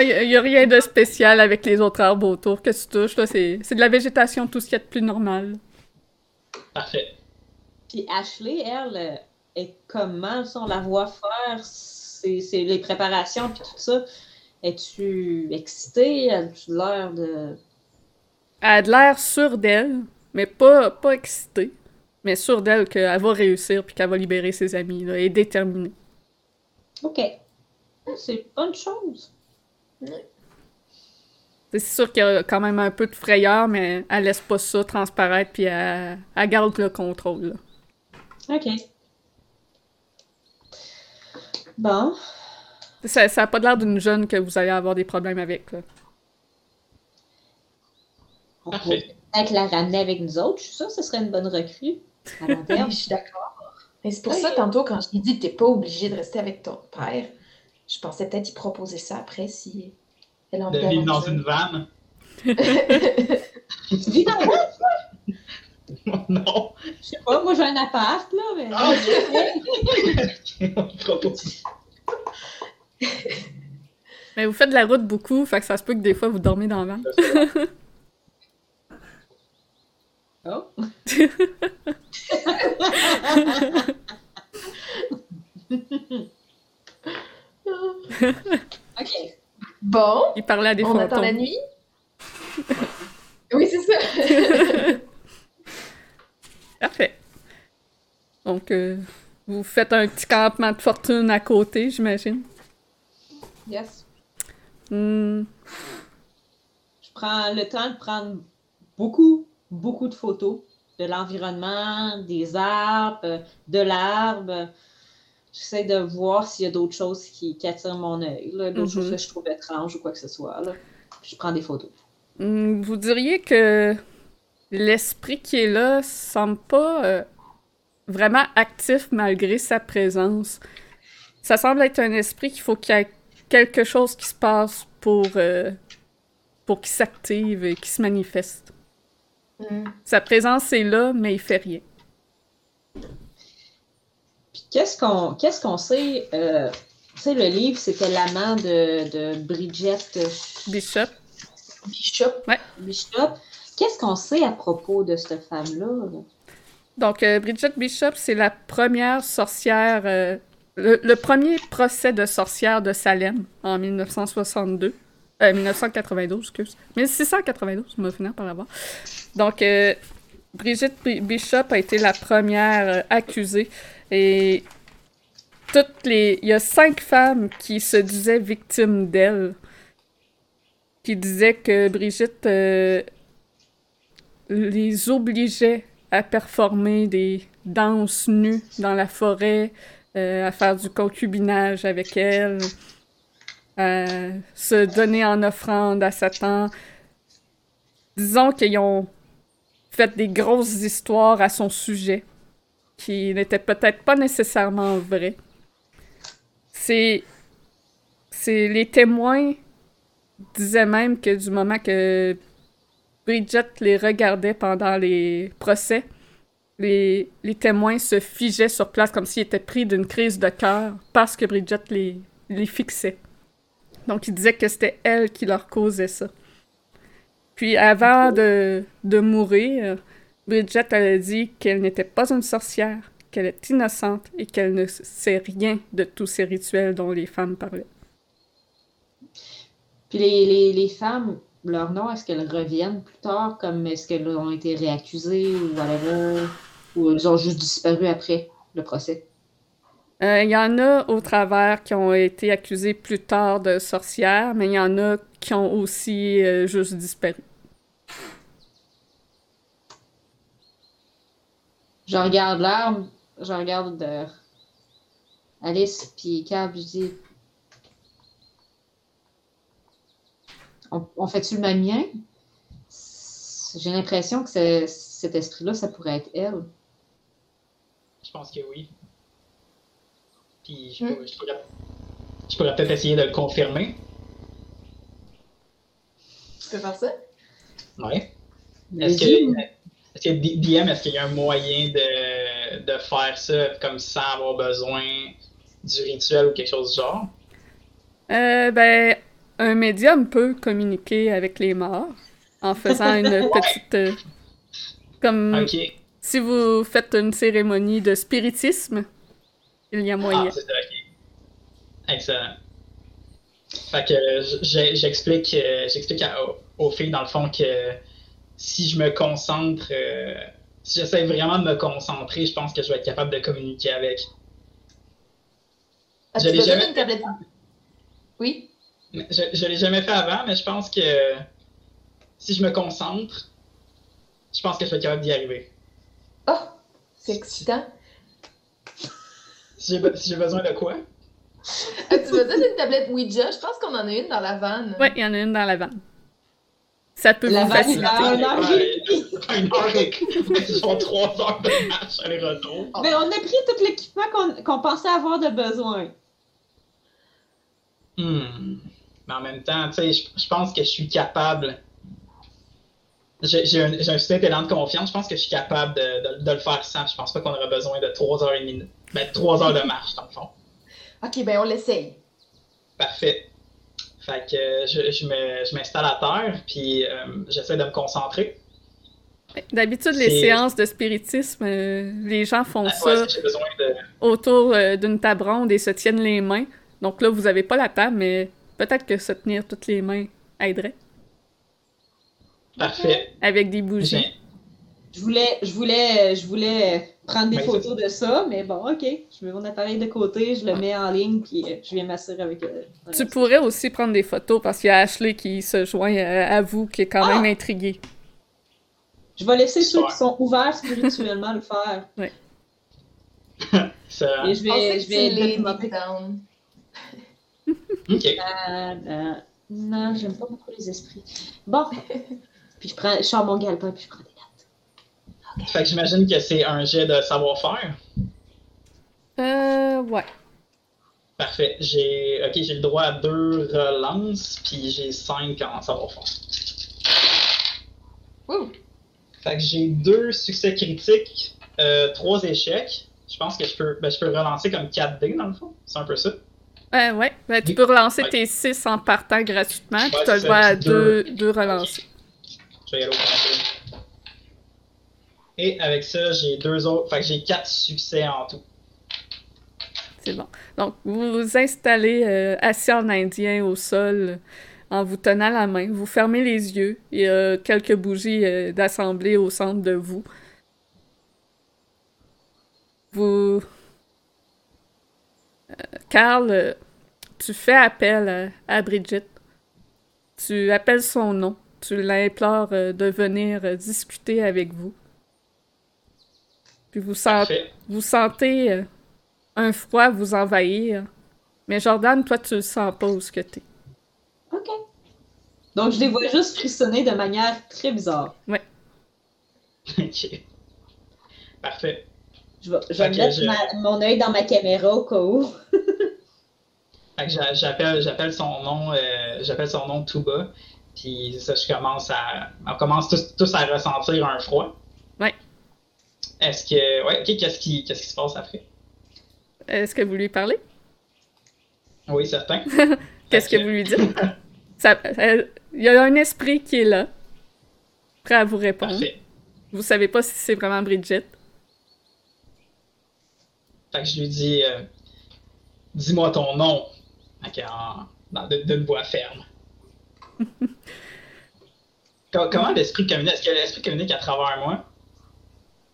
Il n'y a, rien de spécial avec les autres arbres autour que tu touches. là. C'est c'est de la végétation, tout ce qu'il y a de plus normal. Parfait. Puis Ashley, elle, euh, est comment on la voit faire? C'est c'est les préparations puis tout ça. Es-tu excitée? As-tu l'air de. Elle a de l'air sûre d'elle, mais pas, pas excitée. Mais sûre d'elle qu'elle va réussir puis qu'elle va libérer ses amis. Là, et déterminée. OK. C'est bonne chose. C'est sûr qu'il y a quand même un peu de frayeur, mais elle laisse pas ça transparaître puis elle, elle garde le contrôle. là. OK. Bon. Ça n'a pas l'air d'une jeune que vous allez avoir des problèmes avec. Là. On Parfait. pourrait peut-être la ramener avec nous autres. Je suis sûre que ce serait une bonne recrue à long terme. je suis d'accord. Mais c'est pour ça, tantôt, quand je t'ai dit que t'es pas obligé de rester avec ton père, je pensais peut-être y proposer ça après si elle en De vivre dans une vanne. Tu vis dans le non. Je sais pas, moi j'ai un appart, là, mais. Ah. Mais vous faites de la route beaucoup, fait que ça se peut que des fois vous dormez dans le vent. Oh. OK. Bon, Il parlait à des on attend la fantômes. nuit. Oui, c'est ça. Parfait. Donc, euh, vous faites un petit campement de fortune à côté, j'imagine. Yes. Hmm, Je prends le temps de prendre beaucoup, beaucoup de photos de l'environnement, des arbres, de l'arbre. J'essaie de voir s'il y a d'autres choses qui, qui attirent mon œil, d'autres Mhm. choses que je trouve étranges ou quoi que ce soit. Là. Puis je prends des photos. hmm, vous diriez que l'esprit qui est là semble pas euh, vraiment actif malgré sa présence. Ça semble être un esprit qu'il faut qu'il y ait quelque chose qui se passe pour, euh, pour qu'il s'active et qu'il se manifeste. Hmm. Sa présence est là, mais il fait rien. Puis qu'est-ce qu'on qu'est-ce qu'on sait? euh, tu sais, le livre, c'était l'amant de, de Bridget Bishop, Bishop, Bishop. Qu'est-ce qu'on sait à propos de cette femme-là? là? Donc, euh, Bridget Bishop, c'est la première sorcière, euh, le, premier procès de sorcière de Salem en 1962. Euh, 1992, excuse. 1692, on va finir par l'avoir. Donc, euh, Bridget Bi- Bishop a été la première euh, accusée. Et toutes les... Il y a cinq femmes qui se disaient victimes d'elle. Qui disaient que Brigitte les obligeait à performer des danses nues dans la forêt, euh, à faire du concubinage avec elle, à se donner en offrande à Satan. Disons qu'ils ont fait des grosses histoires à son sujet, qui n'étaient peut-être pas nécessairement vraies. C'est... C'est les témoins disaient même que du moment que Bridget les regardait pendant les procès. Les, les témoins se figeaient sur place comme s'ils étaient pris d'une crise de cœur parce que Bridget les, les fixait. Donc, ils disaient que c'était elle qui leur causait ça. Puis, avant de, de mourir, Bridget elle a dit qu'elle n'était pas une sorcière, qu'elle est innocente et qu'elle ne sait rien de tous ces rituels dont les femmes parlaient. Puis les, les, les femmes, leur nom, est-ce qu'elles reviennent plus tard, comme est-ce qu'elles ont été réaccusées ou whatever, ou elles ont juste disparu après le procès? Euh, Il y en a au travers qui ont été accusés plus tard de sorcières, mais il y en a qui ont aussi euh, juste disparu. Je regarde l'arbre, je regarde de Alice puis Cab, je dis On, on fait-tu le même lien? J'ai l'impression que c'est- cet esprit-là, ça pourrait être elle. Je pense que oui. Puis je, Hmm. pourrais- je pourrais, je pourrais peut-être essayer de le confirmer. Tu peux faire ça? Mais Est-ce que, est-ce que D- DM, est-ce qu'il y a un moyen de, de faire ça comme sans avoir besoin du rituel ou quelque chose du genre? Euh, ben, un médium peut communiquer avec les morts en faisant une petite. euh, comme Ok. si vous faites une cérémonie de spiritisme, il y a moyen. Ah, c'est ça, ok. Excellent. Fait que j'explique euh, j'explique aux, filles, dans le fond, que si je me concentre, euh, si j'essaie vraiment de me concentrer, je pense que je vais être capable de communiquer avec. As-tu Je l'ai jamais d'une tablette? Oui? Je, je l'ai jamais fait avant, mais je pense que si je me concentre, je pense que je vais être capable d'y arriver. Oh! C'est excitant. Si j'ai be- si j'ai besoin de quoi? As-tu besoin d'une tablette Ouija? Je pense qu'on en a une dans la vanne. Ouais, il y en a une dans la vanne. Ça peut La vous faciliter. Un heure Une Ils sont trois heures de marche aller-retour. Mais on a pris tout l'équipement qu'on qu'on pensait avoir de besoin. Hmm. Mais en même temps, tu sais, je, je pense que je suis capable. J'ai un, un certain élan de confiance. Je pense que je suis capable de, de- de le faire sans. Je pense pas qu'on aurait besoin de trois heures et demie. Ben, trois heures de marche, dans le fond. Ok, ben on l'essaye. Parfait. Fait que je, je me- je m'installe à terre, puis euh, j'essaie de me concentrer. D'habitude, les séances de spiritisme, euh, les gens font Ouais, ça de. autour euh, d'une table ronde et se tiennent les mains. Donc là, vous avez pas la table, mais peut-être que se tenir toutes les mains aiderait Parfait. avec des bougies. J'ai- Je voulais, je voulais, je voulais prendre des Ben, photos de ça, mais bon, ok. Je mets mon appareil de côté, je le mets en ligne, puis euh, je viens m'assurer avec. euh, Tu pourrais aussi prendre des photos parce qu'il y a Ashley qui se joint euh, à vous, qui est quand Ah! même intriguée. Je vais laisser ceux qui sont ouverts spirituellement le faire. Ça- Et je vais, je vais les down. Ok. Ah, ah, non, j'aime pas beaucoup les esprits. Bon. puis je prends, je sors mon galpin, puis je prends des notes. Fait que j'imagine que c'est un jet de savoir-faire. Euh, ouais. Parfait. J'ai ok, j'ai le droit à deux relances, puis j'ai cinq en savoir-faire. Fait que j'ai deux succès critiques, euh, trois échecs. Je pense que je peux, ben, je peux relancer comme 4D dans le fond. C'est un peu ça. Euh, ouais. Ben, tu peux relancer Ouais. tes 6 en partant gratuitement, puis tu as le droit à deux, Deux. deux relancés. Je vais y aller au. Et avec ça, j'ai deux autres. Fait que j'ai quatre succès en tout. C'est bon. Donc, vous vous installez euh, assis en indien au sol en vous tenant la main. Vous fermez les yeux. Il y a quelques bougies euh, d'assemblée au centre de vous. Vous. Carl, euh, tu fais appel à, à Bridget. Tu appelles son nom. Tu l'implores euh, de venir euh, discuter avec vous. Puis vous, sent- Parfait. vous sentez un froid vous envahir. Mais Jordan, toi, tu le sens pas où ce que t'es. OK. Donc, je les vois juste frissonner de manière très bizarre. ok. Parfait. Je vais, je vais Ok, mettre je- ma- mon œil dans ma caméra au cas où. J'appelle, j'appelle son nom, euh, j'appelle son nom tout bas. Puis ça, je commence à, on commence tous, tous à ressentir un froid. Ouais. Est-ce que, ouais, ok, qu'est-ce qui, qu'est-ce qui se passe après? Est-ce que vous lui parlez? Oui, certain. Qu'est-ce que vous lui dites? Ça- euh, Il y a un esprit qui est là, prêt à vous répondre. Parfait. Vous savez pas si c'est vraiment Bridget. Fait que je lui dis, euh, dis-moi ton nom. D'une voix ferme. Co- Comment l'esprit communique? Est-ce que l'esprit communique à travers moi?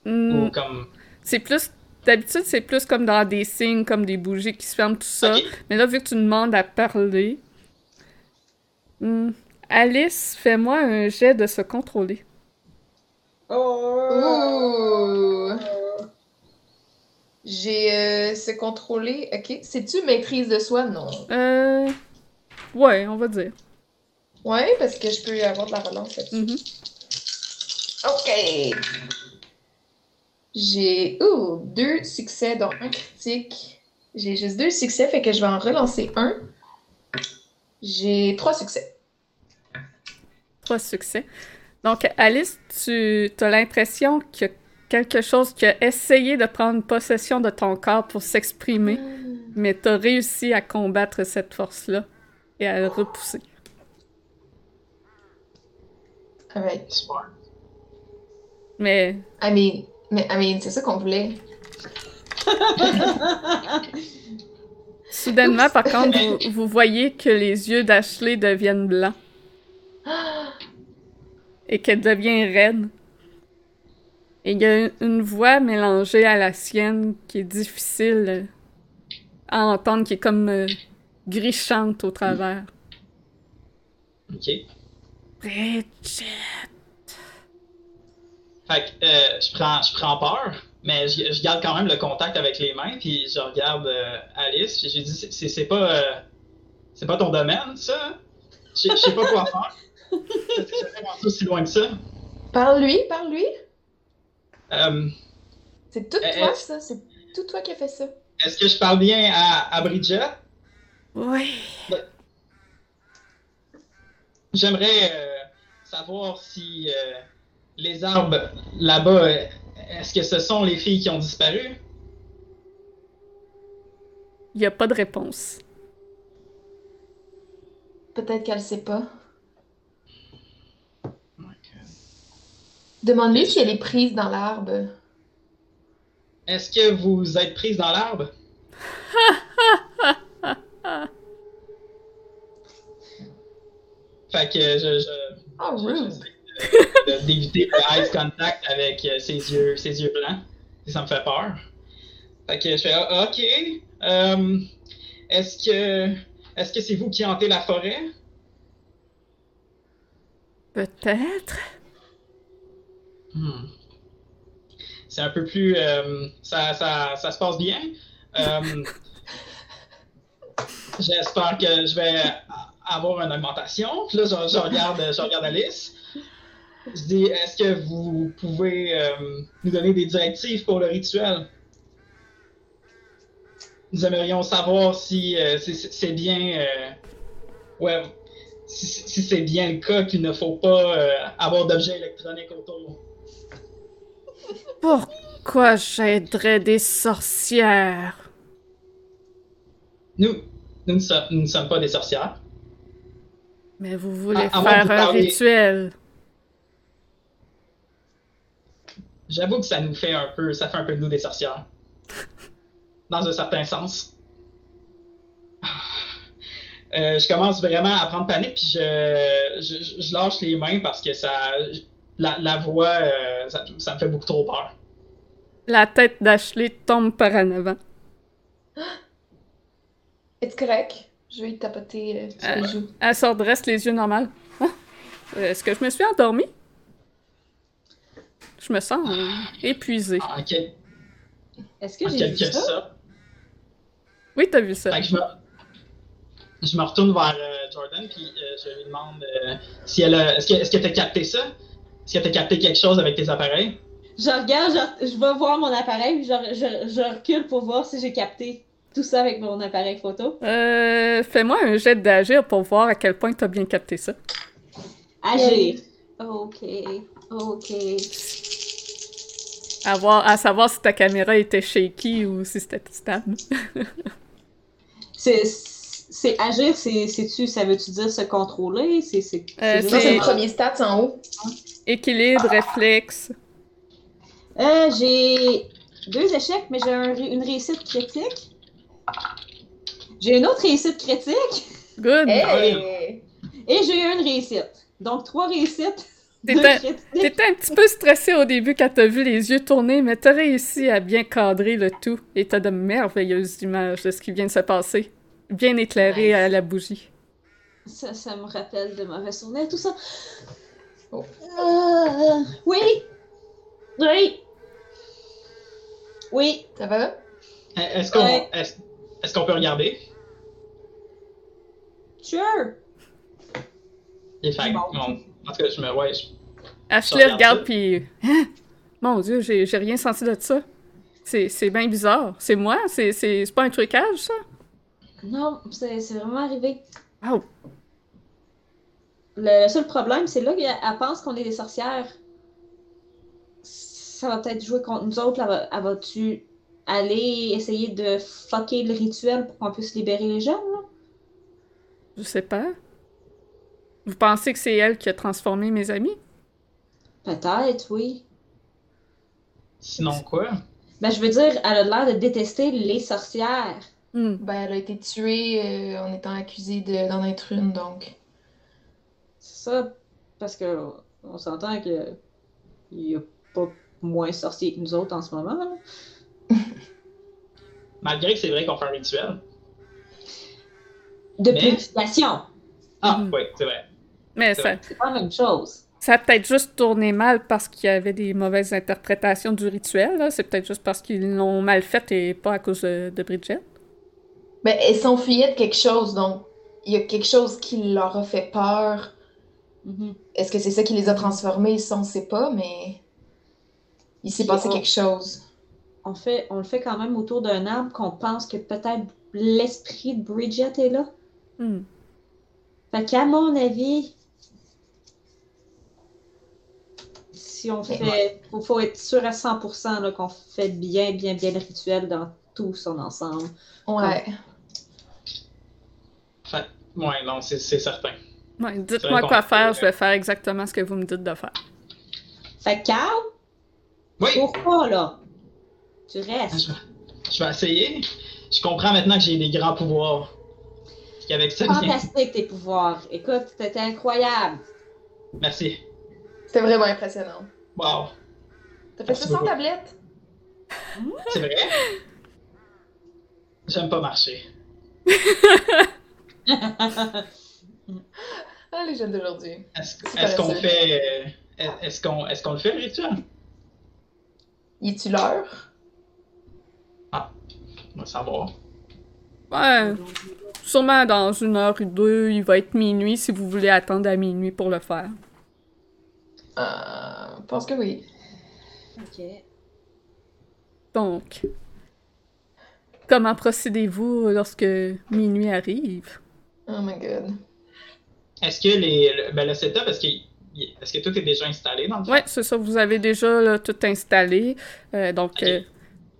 Hmm, Ou comme. c'est plus. D'habitude, c'est plus comme dans des signes, comme des bougies qui se ferment, tout ça. Mais là, vu que tu demandes à parler. hmm, Alice, fais-moi un jet de se contrôler. Ouh. J'ai euh, se contrôler. Ok. C'est-tu maîtrise de soi? Non. Euh. Ouais, on va dire. Ouais, parce que je peux avoir de la relance là-dessus. Mhm. Ok. J'ai ouh, deux succès, dont un critique. J'ai juste deux succès, fait que je vais en relancer un. J'ai trois succès. Trois succès. Donc, Alice, tu as l'impression a quelque chose qui a essayé de prendre possession de ton corps pour s'exprimer, mais tu as réussi à combattre cette force-là et à le repousser. Alright. Mais I mean, mais I mean, c'est ça qu'on voulait. soudainement, par contre, vous, vous voyez que les yeux d'Ashley deviennent blancs et qu'elle devient raide. Et il y a une voix mélangée à la sienne qui est difficile à entendre, qui est comme euh, grichante au travers. Ok. Bridget. Fait que euh, je, prends, je prends peur, mais je, je garde quand même le contact avec les mains, puis je regarde euh, Alice, puis j'ai dit c'est- c'est pas, euh, c'est pas ton domaine, ça? Je sais- je sais pas quoi faire. Peut-être que ça aussi loin que ça. Parle-lui, parle-lui. Euh, C'est tout toi, ça? C'est tout toi qui a fait ça. Est-ce que je parle bien à, à Bridget? Oui. J'aimerais euh, savoir si euh, les arbres là-bas, est-ce que ce sont les filles qui ont disparu? Il n'y a pas de réponse. Peut-être qu'elle sait pas. Demande-lui si elle est prise dans l'arbre. Est-ce que vous êtes prise dans l'arbre? fait que je, je, Oh, je- rude. j'essaie de- d'éviter le eye contact avec euh, ses yeux, ses yeux blancs. Et ça me fait peur. Fait que je fais Ah, OK. Euh, est-ce que est-ce que c'est vous qui hantez la forêt? Peut-être. Hmm. C'est un peu plus. euh, ça, ça, ça se passe bien. Euh, J'espère que je vais avoir une augmentation. Puis là, je, je regarde, je regarde Alice. Je dis est-ce que vous pouvez euh, nous donner des directives pour le rituel? Nous aimerions savoir si c'est- bien. ouais, si, si c'est bien le cas qu'il ne faut pas avoir d'objets électroniques autour. Pourquoi j'aiderais des sorcières? Nous, nous ne, sommes, nous ne sommes pas des sorcières. Mais vous voulez faire un parler- rituel. J'avoue que ça nous fait un peu, ça fait un peu de nous des sorcières. Dans un certain sens. Euh, je commence vraiment à prendre panique, puis je, je, je lâche les mains parce que ça, la, la voix, euh, ça, ça me fait beaucoup trop peur. La tête d'Ashley tombe par en avant. Es-tu correct? Je vais tapoter euh, sur Euh, les joues. Elle se redresse les yeux normales. Ah, Est-ce que je me suis endormie? Je me sens euh, épuisée. En, quel- Est-ce que en j'ai vu ça? Oui, t'as vu ça. Fait que je me, je me retourne vers euh, Jordan, puis euh, je lui demande euh, si elle a. Est-ce que est-ce que t'as capté ça? Est-ce que t'as capté quelque chose avec tes appareils? Je regarde, je, je vais voir mon appareil, puis je, je, je recule pour voir si j'ai capté tout ça avec mon appareil photo. Euh, fais-moi un jet d'agir pour voir à quel point t'as bien capté ça. Agir. Ok, ok. À, voir, à savoir si ta caméra était shaky ou si c'était stable. C'est, c'est agir, c'est, c'est-tu, ça veut-tu dire se contrôler? C'est, c'est, Euh, le premier stats en haut. Équilibre, réflexe. Euh, j'ai deux échecs, mais j'ai un une réussite critique. J'ai une autre réussite critique Good. Hey! et j'ai eu une réussite. Donc trois réussites, t'étais un petit peu stressé au début quand t'as vu les yeux tourner, mais t'as réussi à bien cadrer le tout et t'as de merveilleuses images de ce qui vient de se passer. Bien éclairé Nice. à la bougie. Ça, ça me rappelle de mauvais souvenirs, tout ça. Oh. Euh, oui! Oui! Oui! Ça va? Euh, Est-ce qu'on Ouais. est-ce qu'on peut regarder? Sure! Et fait, Bon. on- en tout cas, je me. Ouais, je- Ashley regarde regarde puis Hein? Mon dieu, j'ai j'ai rien senti de ça. C'est c'est bien bizarre. C'est moi? C'est c'est- c'est pas un trucage, ça? Non, c'est vraiment arrivé. Wow. Le, le seul problème, c'est là qu'elle elle pense qu'on est des sorcières. Ça va peut-être jouer contre nous autres. Elle va- elle va-tu aller essayer de fucker le rituel pour qu'on puisse libérer les jeunes? là? Je sais pas. Vous pensez que c'est elle qui a transformé mes amis? Peut-être, oui. Sinon quoi? Ben, je veux dire, elle a l'air de détester les sorcières. Hmm. Ben, elle a été tuée euh, en étant accusée de- d'en être une, donc. C'est ça, parce que on s'entend que il y a pas moins sorciers que nous autres en ce moment. là. Malgré que c'est vrai qu'on fait un rituel. De Mais- purification, Ah, Mhm. oui, c'est vrai. Mais C'est ça, vrai. c'est pas la même chose. ça a peut-être juste tourné mal parce qu'il y avait des mauvaises interprétations du rituel. là. C'est peut-être juste parce qu'ils l'ont mal fait et pas à cause de, de Bridget. Ben, elle s'enfuyait de quelque chose, donc il y a quelque chose qui leur a fait peur. Mhm. Est-ce que c'est ça qui les a transformés? Ça, on sait pas, mais il s'est passé on- quelque chose. On, fait, on le fait quand même autour d'un arbre qu'on pense que peut-être l'esprit de Bridget est là. Hmm. Fait qu'à mon avis, si on fait. Faut, faut être sûr à 100% là, qu'on fait bien, bien, bien le rituel dans tout son ensemble. Ouais. Fait, ouais, non, c'est, c'est certain. Ouais, Dites-moi quoi faire, je vais faire exactement ce que vous me dites de faire. Fait que Carl, Oui, pourquoi là? Tu je restes. vais, je vais essayer. Je comprends maintenant que j'ai des grands pouvoirs. Qu'avec ça, Fantastique tes pouvoirs. Écoute, c'était incroyable. Merci. C'était vraiment impressionnant. Wow. T'as fait ça sans tablette? C'est vrai? J'aime pas marcher. Ah, les jeunes d'aujourd'hui. Est-ce, qu'on fait. Est-ce qu'on, est-ce qu'on le fait le rituel? Y est-tu l'heure? On va savoir. Ouais, sûrement dans une heure ou deux, il va être minuit si vous voulez attendre à minuit pour le faire. Euh, je pense que oui. Ok. Donc, comment procédez-vous lorsque minuit arrive? Oh my god. Est-ce que les, le, ben le setup, est-ce que, tout est déjà installé dans le? Ouais, c'est ça, vous avez déjà là, tout installé. Euh, donc, euh,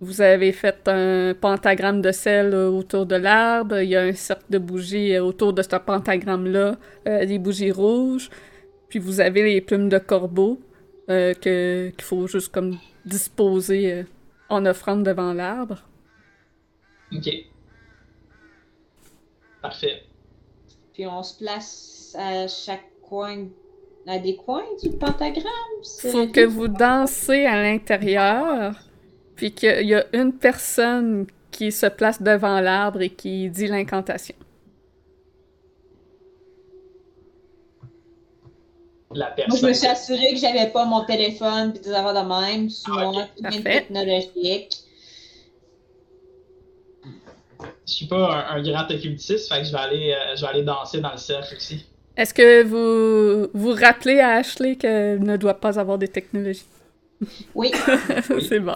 vous avez fait un pentagramme de sel euh, autour de l'arbre. Il y a un cercle de bougies autour de ce pentagramme-là, euh, des bougies rouges. Puis vous avez les plumes de corbeau euh, que- qu'il faut juste comme disposées euh, en offrande devant l'arbre. Ok. Parfait. Puis on se place à chaque coin, à des coins du pentagramme. Faut que vous dansez à l'intérieur, puis qu'il y a une personne qui se place devant l'arbre et qui dit l'incantation. La Moi, je personne. me suis assurée que j'avais pas mon téléphone puis des affaires de même sur Ah, mon ok, bien parfait. technologique. Je suis pas un, un grand occultiste, fait que je vais aller, euh, je vais aller danser dans le cercle aussi. Est-ce que vous vous rappelez à Ashley qu'elle ne doit pas avoir des technologies? Oui, C'est bon.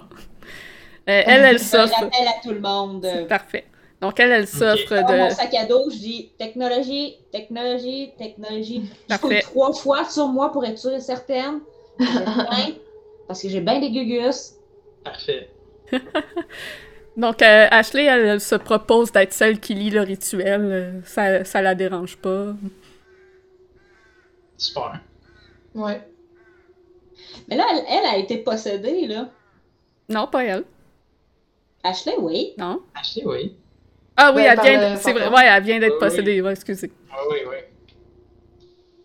Euh, elle, elle je s'offre. rappelle à tout le monde. Parfait. Donc, elle, elle s'offre Dans mon de. sac à dos, je dis technologie, technologie, technologie. Je Parfait. trois fois sur moi pour être sûre et certaine. bien, parce que j'ai bien des gugus. Parfait. Donc, euh, Ashley, elle, elle se propose d'être celle qui lit le rituel. Euh, Ça, ça la dérange pas. Super. Ouais. Mais là, elle, elle a été possédée, là. Non, pas elle. Ashley, oui. Non. Ashley, oui. Ah oui, Ouais, elle vient. C'est vrai. Ouais, elle vient d'être Oui, possédée. Ouais, excusez. Oui, oui, oui.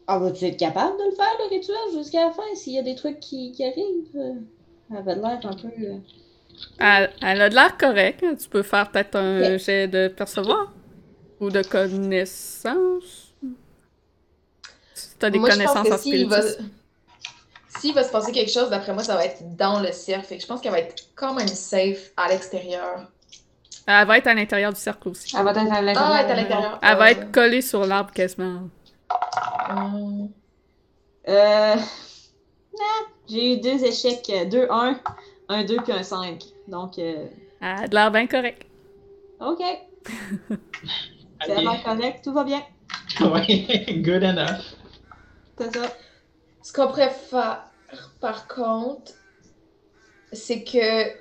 Ah, vas-tu être capable de le faire, le rituel, jusqu'à la fin, s'il y a des trucs qui, qui arrivent? euh, Elle avait l'air un peu... Elle, elle a de l'air correcte. Tu peux faire peut-être un jet de percevoir ou de connaissance. Si t'as des Moi, connaissances en s'il va... spiritisme. S'il va se passer quelque chose, d'après moi, ça va être dans le cercle. Fait que je pense qu'elle va être quand même safe à l'extérieur. Elle va être à l'intérieur du cercle aussi. Elle va être à l'intérieur. Ah, elle va Euh, être collée sur l'arbre quasiment. euh, Euh... ah, J'ai eu deux échecs. Deux 1, un 2 puis un 5. Donc, euh... Elle a de l'air bien correct. OK. C'est correct, tout va bien. Oui, good enough. C'est ça. Ce qu'on pourrait faire, par contre, c'est que,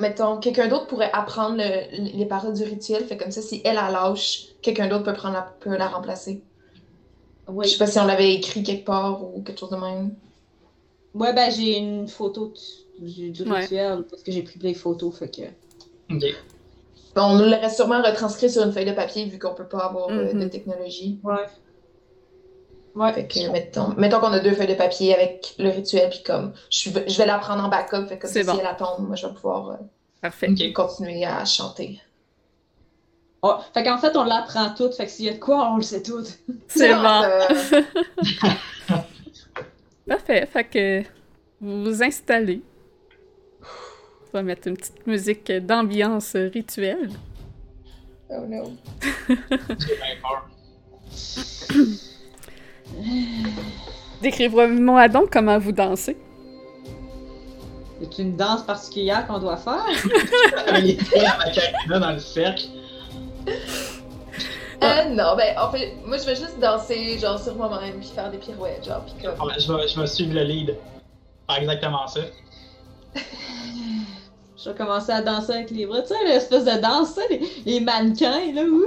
mettons, quelqu'un d'autre pourrait apprendre le- les paroles du rituel. Fait comme ça, si elle a lâche, quelqu'un d'autre peut, prendre la, peut la remplacer. Oui. Je sais pas si on l'avait écrit quelque part ou quelque chose de même. Ouais, ben, j'ai une photo du, du Ouais. rituel parce que j'ai pris des photos, fait que. Ok. Bon, on l'aurait sûrement retranscrit sur une feuille de papier vu qu'on peut pas avoir euh, de Mhm. technologie. Ouais. Ouais. Fait que, mettons, mettons qu'on a deux feuilles de papier avec le rituel, puis comme, je, vais- je vais la prendre en backup, fait que comme bon. si elle tombe, moi, je vais pouvoir euh, Parfait. Continuer à chanter. Oh, fait qu'en fait, on l'apprend toutes, fait que s'il y a de quoi, on le sait toutes. C'est bon, bon. euh, Parfait. Fait que vous vous installez. On va mettre une petite musique d'ambiance rituelle. oh no. Décrivez-moi donc comment vous dansez. C'est une danse particulière qu'on doit faire. Il carina dans le cercle. Euh, non, ben, en fait, moi, je vais juste danser, genre, sur moi-même, puis faire des pirouettes, genre, puis comme... Ah je, vais, je vais suivre le lead. Faire exactement ça. Je vais commencer à danser avec les bras. Tu sais, l'espèce de danse, les, les mannequins, là. ouh.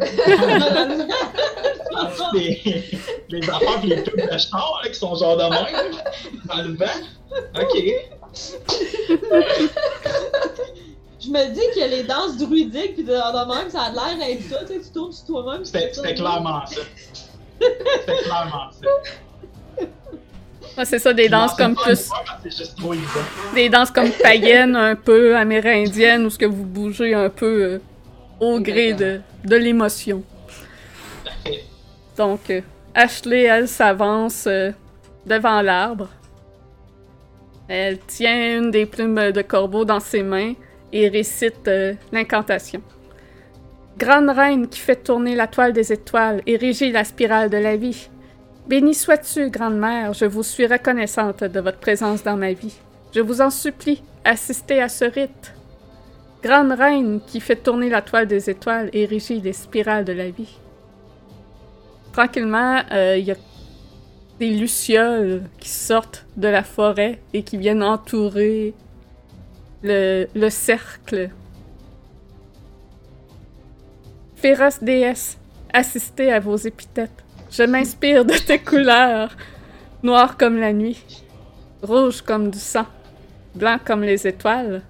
les, les affaires pis les pubs de char là, qui sont genre de même dans le vent. Ok. Je me dis que les danses druidiques pis de, de même, ça a l'air d'être ça, tu sais, tu tournes sur toi-même. C'était clairement ça. C'était clairement ça. Ah, c'est ça, des danses comme plus. Des danses comme païennes, un peu amérindiennes, où ce que vous bougez un peu euh, au gré de, de l'émotion. Donc, euh, Ashley, elle s'avance euh, devant l'arbre. Elle tient une des plumes de corbeau dans ses mains et récite euh, l'incantation. Grande reine qui fait tourner la toile des étoiles et régit la spirale de la vie. Bénie sois-tu, grande mère, je vous suis reconnaissante de votre présence dans ma vie. Je vous en supplie, assistez à ce rite. Grande reine qui fait tourner la toile des étoiles et régit les spirales de la vie. Tranquillement, euh, il y a des lucioles qui sortent de la forêt et qui viennent entourer le, le cercle. Féroce déesse, assistez à vos épithètes. Je m'inspire de tes couleurs, noires comme la nuit, rouges comme du sang, blancs comme les étoiles.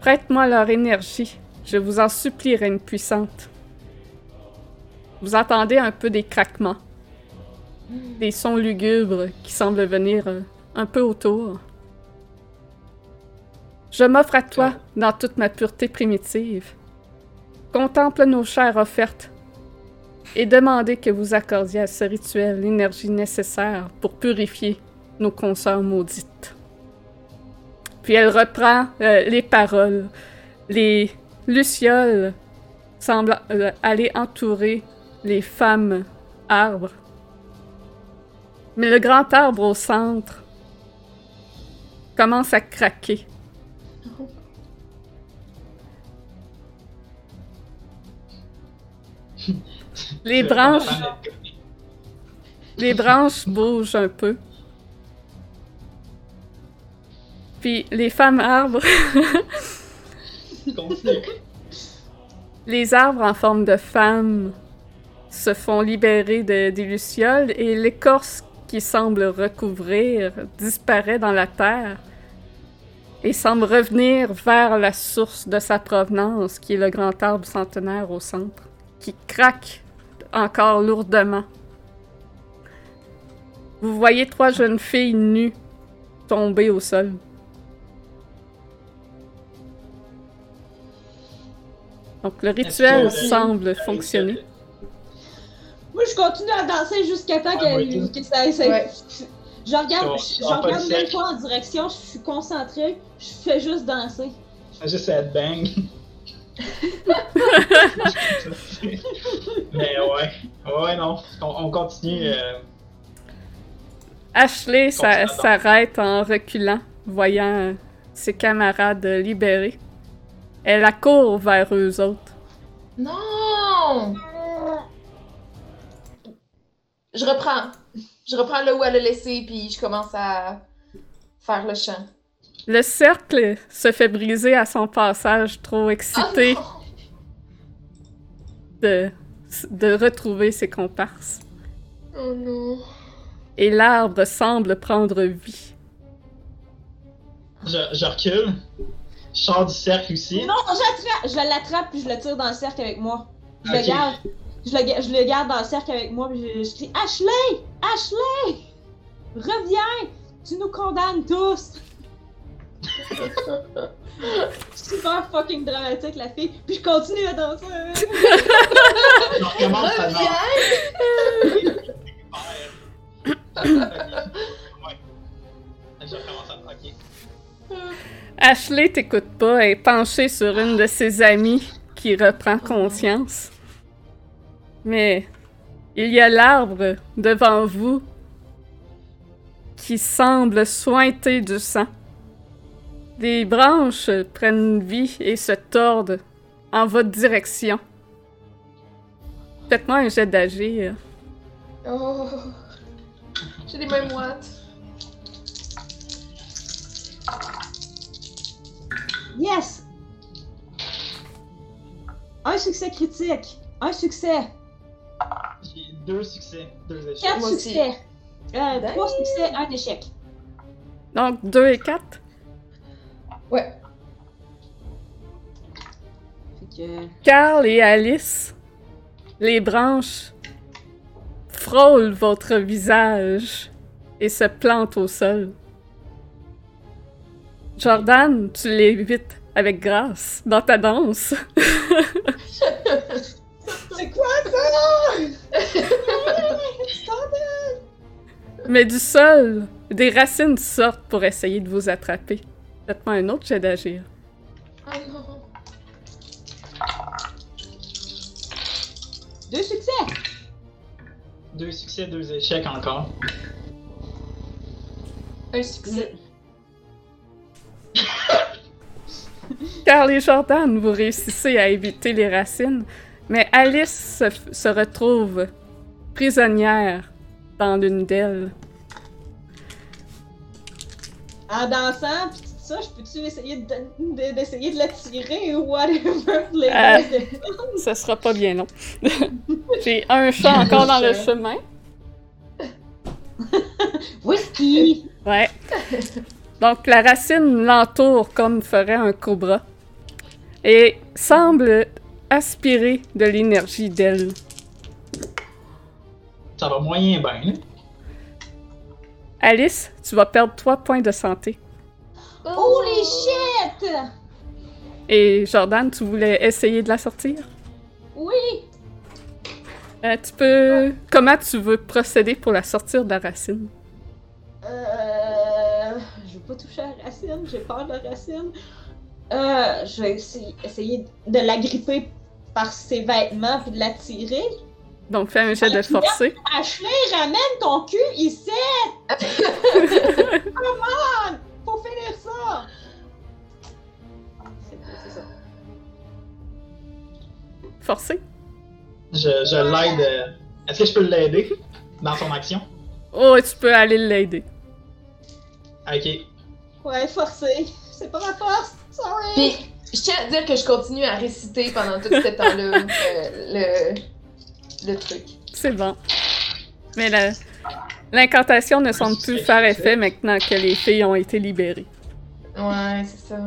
Prête-moi leur énergie, je vous en supplie, reine puissante. Vous entendez un peu des craquements, des sons lugubres qui semblent venir euh, un peu autour. Je m'offre à toi dans toute ma pureté primitive. Contemple nos chères offertes et demandez que vous accordiez à ce rituel l'énergie nécessaire pour purifier nos consoeurs maudites. Puis elle reprend euh, les paroles. Les lucioles semblent euh, aller entourer les femmes arbres. Mais le grand arbre au centre commence à craquer. Les branches, les branches bougent un peu. Puis les femmes arbres, les arbres en forme de femmes se font libérer de, des lucioles et l'écorce qui semble recouvrir disparaît dans la terre et semble revenir vers la source de sa provenance, qui est le grand arbre centenaire au centre, qui craque encore lourdement. Vous voyez trois jeunes filles nues tomber au sol. Donc le rituel semble fonctionner. Moi, je continue à danser jusqu'à temps Ah, que, que ça. ça- Ouais. Je regarde, On- je, je regarde même pas en direction, je suis concentrée, je fais juste danser. Fais juste headbang. Mais ouais. Ouais, non. On, on continue. euh, Ashley s'arrête en reculant, voyant euh, ses camarades libérés. Elle accourt vers eux autres. Non! Je reprends. Je reprends là où elle a laissé, puis je commence à faire le chant. Le cercle se fait briser à son passage, trop excité Oh de, de retrouver ses comparses. Oh non! Et l'arbre semble prendre vie. je, je recule. Je sors du cercle aussi. Non, j'attrape, je l'attrape puis je le tire dans le cercle avec moi. Je le garde, je le, ga- je le garde dans le cercle avec moi puis je, je crie Ashley, Ashley, reviens, tu nous condamnes tous. Super fucking dramatique la fille, puis je continue à danser. Je recommence à. Je recommence. Ashley t'écoute pas, elle est penchée sur une de ses amies qui reprend conscience. Mais il y a l'arbre devant vous qui semble sointer du sang. Les branches prennent vie et se tordent en votre direction. Faites-moi un jet d'agir. Oh! J'ai les mêmes moites. Yes! Un succès critique, un succès, J'ai deux succès, deux échecs. quatre Moi succès, euh, trois succès, un échec. Donc 2 et 4. Ouais. Fait que... Carl et Alice, les branches frôlent votre visage et se plantent au sol. Jordan, tu l'évites avec grâce dans ta danse. C'est quoi ça? Mais du sol, des racines sortent pour essayer de vous attraper. Faites-moi un autre jet d'agir. Oh non! Deux succès! Deux succès, deux échecs encore. Un succès. Carl et Jordan, vous réussissez à éviter les racines, mais Alice se, se retrouve prisonnière dans l'une d'elles. En dansant, pis ça, je peux-tu essayer de, de- d'essayer de la tirer ou whatever? Les Euh. de- Ce sera pas bien long. J'ai un chat encore dans le chemin. Whisky! Ouais. Donc la racine l'entoure comme ferait un cobra et semble aspirer de l'énergie d'elle. Ça va moyen bien, là. Alice, tu vas perdre 3 points de santé. Holy shit! Et Jordan, tu voulais essayer de la sortir? Oui! Euh, tu peux... Comment tu veux procéder pour la sortir de la racine? Euh, je veux pas toucher à la racine, j'ai peur de la racine. Euh, je vais essayer, essayer de la gripper par ses vêtements puis de la tirer. Donc fais un jet de forcer. Ashley, ramène ton cul ici! Come on! Faut finir ça! C'est c'est ça. Forcer? Je, je l'aide. euh, Est-ce que je peux l'aider dans son action? Oh, tu peux aller l'aider. Ok. Ouais, forcé. C'est pas ma force. Sorry. Puis, je tiens à dire que je continue à réciter pendant tout ce temps-là euh, le, le truc. C'est bon. Mais la- l'incantation ne semble plus faire effet maintenant que les filles ont été libérées. Ouais, c'est ça.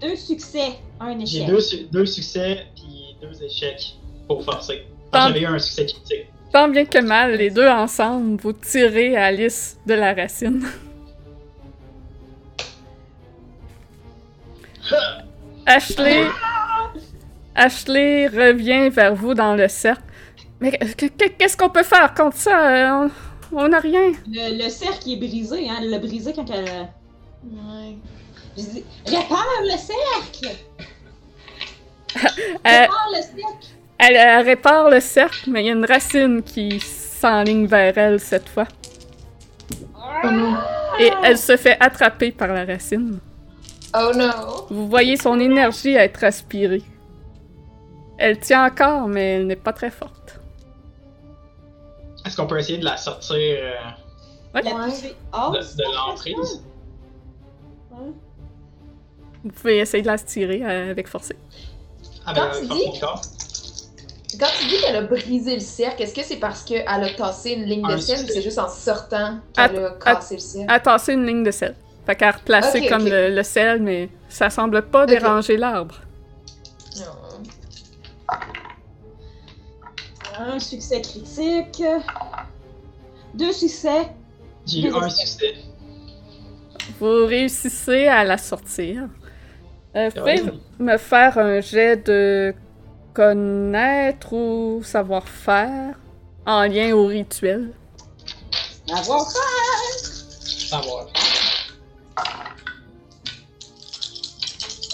Deux succès, un J'ai échec. deux, su- deux succès puis deux échecs pour forcer. Tant- J'avais eu un succès critique. Tant bien que mal, les deux ensemble, vous tirez Alice de la racine. Ashley... Ashley revient vers vous dans le cercle. Mais que- que- qu'est-ce qu'on peut faire contre ça? Euh, On n'a rien. Le, le cercle est brisé, hein. Elle l'a brisé quand elle. a- Ouais. Je dis, répare le cercle! Euh, Répare le cercle! elle, elle répare le cercle, mais il y a une racine qui s'enligne vers elle cette fois. Oh non. Et elle se fait attraper par la racine. Oh non. Vous voyez son énergie être aspirée. Elle tient encore, mais elle n'est pas très forte. Est-ce qu'on peut essayer de la sortir euh, Ouais. de, de cercle, l'emprise? Ouais. Vous pouvez essayer de la tirer euh, avec forcé. Ah, Quand tu forcer dis- encore. Quand tu dis qu'elle a brisé le cercle, est-ce que c'est parce qu'elle a cassé une ligne de sel ou c'est juste en sortant qu'elle a cassé le cercle? Elle a tassé une ligne de sel. Fait qu'elle a replacé comme le sel, mais ça semble pas déranger l'arbre. Un succès critique. Deux succès. J'ai eu un succès. Vous réussissez à la sortir. Euh, pouvez me faire un jet de connaître ou savoir-faire en lien au rituel. Avoir fait. Savoir.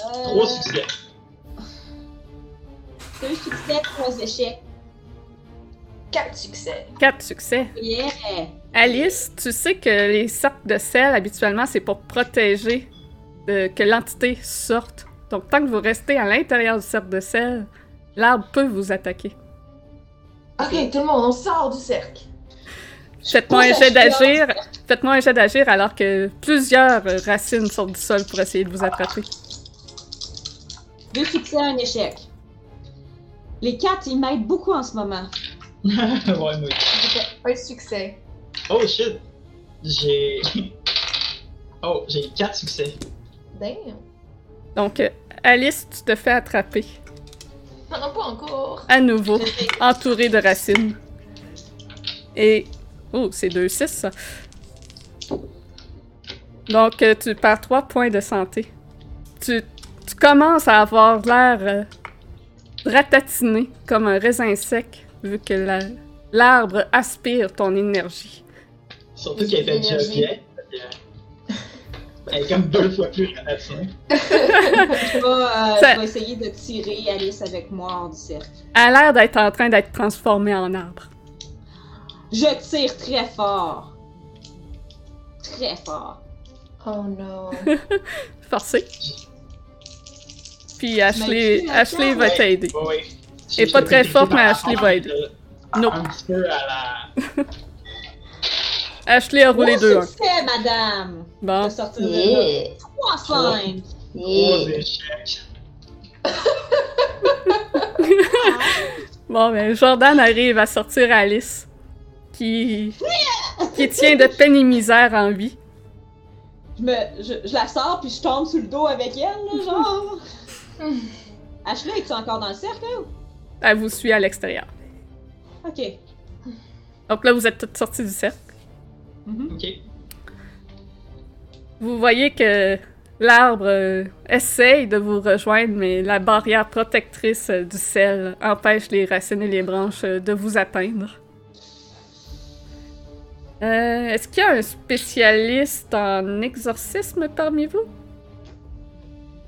Euh, Trois succès. Deux succès, trois échecs. Quatre succès. Quatre succès. Yeah! Alice, tu sais que les cercles de sel, habituellement, c'est pour protéger euh, que l'entité sorte. Donc, tant que vous restez à l'intérieur du cercle de sel, l'arbre peut vous attaquer. Ok, tout le monde, on sort du cercle. Faites-moi un jet d'agir. Faites-moi un jet d'agir alors que plusieurs racines sortent du sol pour essayer de vous attraper. Deux succès, un échec. Les quatre, ils m'aident beaucoup en ce moment. un succès. Oh shit! J'ai. Oh, j'ai quatre succès. Damn. Donc, euh, Alice, tu te fais attraper Non, non, pas encore. à nouveau, entourée de racines. Et. Oh, c'est 2-6 ça. Donc, euh, tu perds 3 points de santé. Tu, tu commences à avoir l'air euh, ratatiné comme un raisin sec, vu que la- l'arbre aspire ton énergie. Surtout qu'elle fait déjà bien. Elle est comme deux fois plus ratatinée. Je vais, euh, Ça- je vais essayer de tirer Alice avec moi hors du cercle. Elle a l'air d'être en train d'être transformée en arbre. Je tire très fort. Très fort. Oh non. Forcé. Puis Ashley, tu Ashley va t'aider. Ouais, Elle est pas très forte, mais Ashley va aider. Non. Un petit peu à la. Ashley a roulé Bon 2-1. succès, madame! Bon. De sortir de là. Yeah. Trois cinq. Trois Yeah. échecs. Bon, ben, Jordan arrive à sortir Alice, qui, qui tient de peine et misère en vie. Je, me, je, je la sors puis je tombe sur le dos avec elle, là, genre. Ashley, es-tu encore dans le cercle? là? Elle vous suit à l'extérieur. Ok. Donc là, vous êtes toutes sorties du cercle. Mhm. Ok. Vous voyez que l'arbre euh, essaye de vous rejoindre, mais la barrière protectrice euh, du sel empêche les racines et les branches euh, de vous atteindre. Euh, Est-ce qu'il y a un spécialiste en exorcisme parmi vous?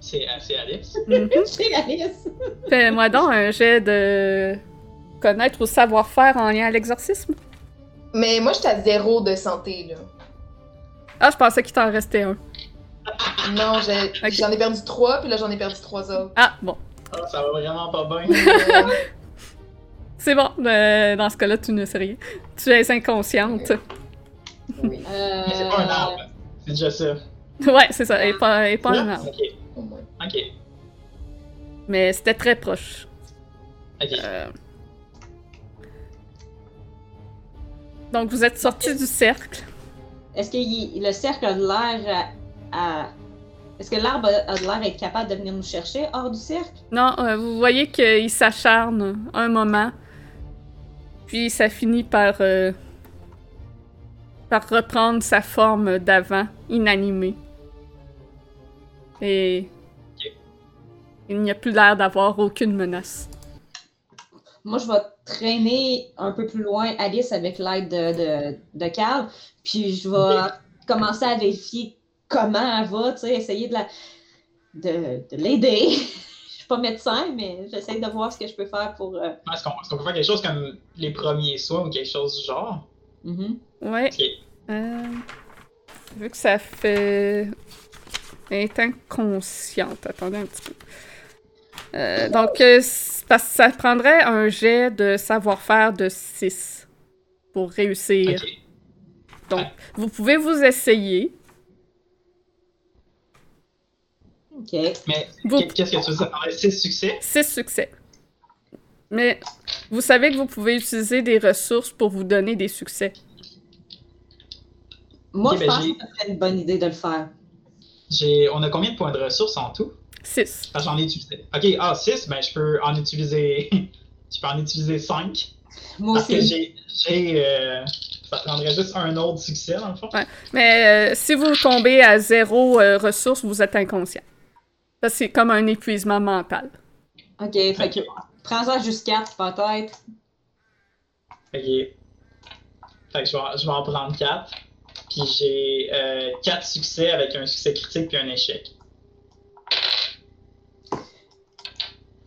C'est assez Alice. Mhm. C'est Alice. Fais-moi donc un jet de connaître ou savoir-faire en lien à l'exorcisme. Mais moi, j'étais à zéro de santé, là. Ah, je pensais qu'il t'en restait un. Non, j'en ai perdu trois, puis là, j'en ai perdu trois autres. Ah, bon. Ah, ça va vraiment pas bien. Euh, C'est bon, euh, dans ce cas-là, tu ne sais rien. Tu es inconsciente. oui, Euh... Mais c'est pas un arbre. C'est déjà ça. Ouais, c'est ça, et pas, et pas un arbre. Ok. Au moins. Ok. Mais c'était très proche. Ok. Euh, Donc, vous êtes sortis du cercle. Est-ce que le cercle a de l'air à. à- Est-ce que l'arbre a de l'air à être capable de venir nous chercher hors du cercle? Non, euh, vous voyez qu'il s'acharne un moment. Puis ça finit par, euh, par reprendre sa forme d'avant, inanimée. Et il n'y a plus l'air d'avoir aucune menace. Moi, je vais traîner un peu plus loin Alice avec l'aide de, de, de Carl, puis je vais commencer à vérifier comment elle va, tu sais, essayer de la de, de l'aider. je suis pas médecin, mais j'essaie de voir ce que je peux faire pour. euh, Est-ce qu'on est-ce qu'on peut faire quelque chose comme les premiers soins ou quelque chose du genre? mhm. Ouais. Euh, vu que ça fait. Elle est inconsciente. Attendez un petit peu. Euh, donc, euh, parce que ça prendrait un jet de savoir-faire de 6 pour réussir. Donc, vous pouvez vous essayer. Ok. Mais Vous- qu'est-ce que tu veux dire? Ah, C'est succès? 6 succès. Mais vous savez que vous pouvez utiliser des ressources pour vous donner des succès. Moi, je ben, pense que ce serait une bonne idée de le faire. J'ai... On a combien de points de ressources en tout? 6. Parce que j'en ai utilisé. Ok, ah, 6, ben je peux en utiliser. je peux en utiliser 5. Moi Parce que aussi. j'ai. j'ai euh, Ça prendrait juste un autre succès, dans le fond. Mais euh, si vous tombez à zéro euh, ressources, vous êtes inconscient. Ça, c'est comme un épuisement mental. Ok, fait que prends-en juste 4 peut-être. Ok. Fait que je vais, je vais en prendre 4. Puis j'ai 4 succès avec un succès critique puis un échec.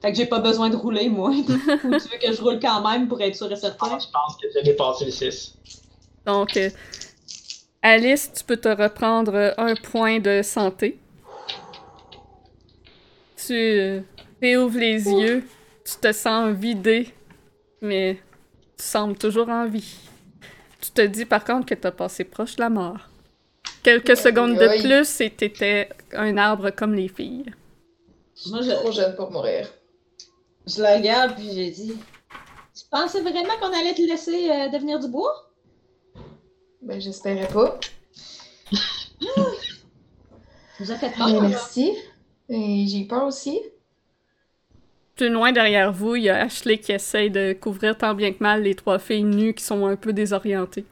Fait que j'ai pas besoin de rouler, moi. Ou tu veux que je roule quand même pour être sûr et certain? Je pense que j'ai dépassé le 6. Donc, euh, Alice, tu peux te reprendre euh, un point de santé. Tu euh, réouvres les yeux, tu te sens vidé, mais tu sembles toujours en vie. Tu te dis par contre que t'as passé proche de la mort. Quelques secondes de plus et t'étais un arbre comme les filles. Moi, Trop je, jeune pour mourir. je la regarde puis j'ai dit Tu pensais vraiment qu'on allait te laisser euh, devenir du bois? Ben, j'espérais pas. Nous as fait peur. merci. Et j'ai eu peur aussi. Plus loin derrière vous, il y a Ashley qui essaye de couvrir tant bien que mal les trois filles nues qui sont un peu désorientées.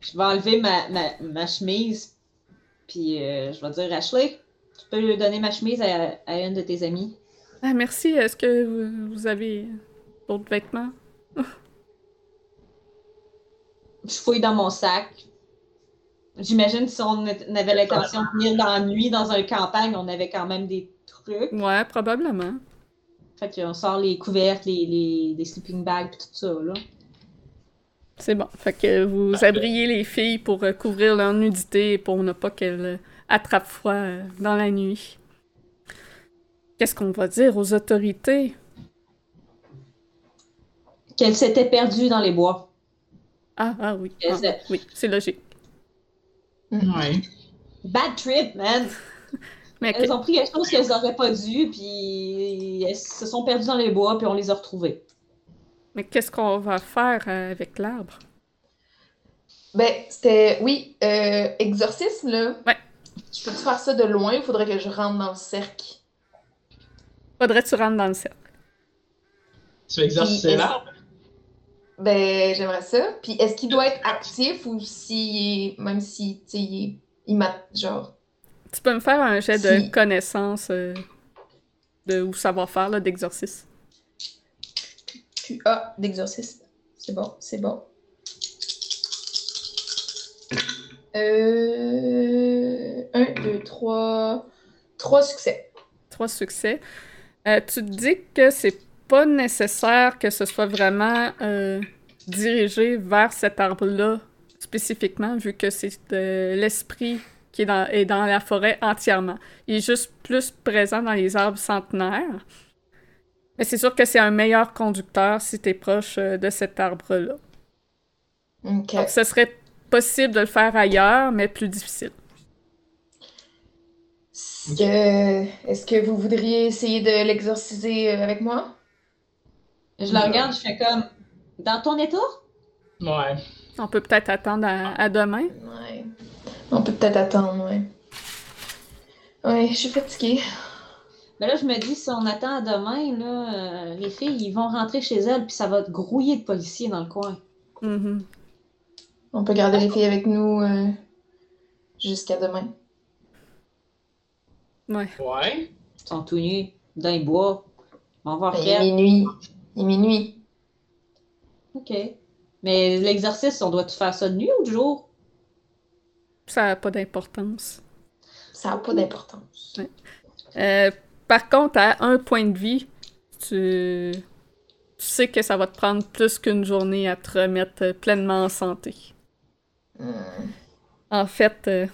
Je vais enlever ma, ma, ma chemise, puis euh, je vais dire Ashley, tu peux lui donner ma chemise à, à une de tes amies. Ah, merci. Est-ce que vous- vous avez d'autres vêtements? Je fouille dans mon sac. J'imagine si on avait l'intention de venir dans la nuit dans un campagne, on avait quand même des trucs. Ouais, probablement. Fait qu'on sort les couvertes, les, les, les sleeping bags, pis tout ça, là. C'est bon. Fait que vous Parfait. abriez les filles pour euh, couvrir leur nudité et pour ne pas qu'elles euh, attrapent froid euh, dans la nuit. Qu'est-ce qu'on va dire aux autorités? Qu'elle s'était perdue dans les bois. Ah, ah oui. Ah, oui, c'est logique. Ouais. Bad trip, man! Mais que- Elles ont pris quelque chose qu'elles auraient pas dû, puis elles se sont perdues dans les bois, puis on les a retrouvées. mais qu'est-ce qu'on va faire euh, avec l'arbre? Ben, c'était. Oui, euh, exorcisme, là. Ouais. Je peux-tu faire ça de loin ou faudrait que je rentre dans le cercle? Faudrait que tu rentres dans le cercle. Tu veux exorciser Puis, l'arbre? Ben, j'aimerais ça. Puis est-ce qu'il doit être actif ou si. Même si, tu sais, il, est- il m'a. Genre. Tu peux me faire un jet de connaissance euh, de ou savoir-faire d'exorcisme. QA d'exorcisme. C'est bon, c'est bon. Euh. 1, 2, 3. 3 succès. Trois succès. Euh, tu te dis que c'est pas nécessaire que ce soit vraiment euh, dirigé vers cet arbre-là spécifiquement, vu que c'est l'esprit qui est dans, est dans la forêt entièrement. Il est juste plus présent dans les arbres centenaires. Mais c'est sûr que c'est un meilleur conducteur si tu es proche euh, de cet arbre-là. Ok. Donc, ce serait possible de le faire ailleurs, mais plus difficile. Est-ce que, est-ce que vous voudriez essayer de l'exorciser euh, avec moi? Je la regarde, je fais comme. Dans ton état? Ouais. On peut peut-être attendre à, à demain. Ouais. On peut peut-être attendre, ouais. Ouais, je suis fatiguée. Mais là, je me dis, si on attend à demain, là, euh, les filles, ils vont rentrer chez elles, puis ça va te grouiller de policiers dans le coin. Mhm. On peut garder les filles avec nous euh, jusqu'à demain. Ouais. Ouais. Ils sont tout nus, dans les bois. On va voir Ben, il est minuit. Il est minuit. OK. Mais l'exercice, on doit tout faire ça de nuit ou de jour? Ça n'a pas d'importance. Ça n'a pas d'importance. Euh, par contre, à un point de vie, tu... tu sais que ça va te prendre plus qu'une journée à te remettre euh, pleinement en santé. Hmm. En fait, euh,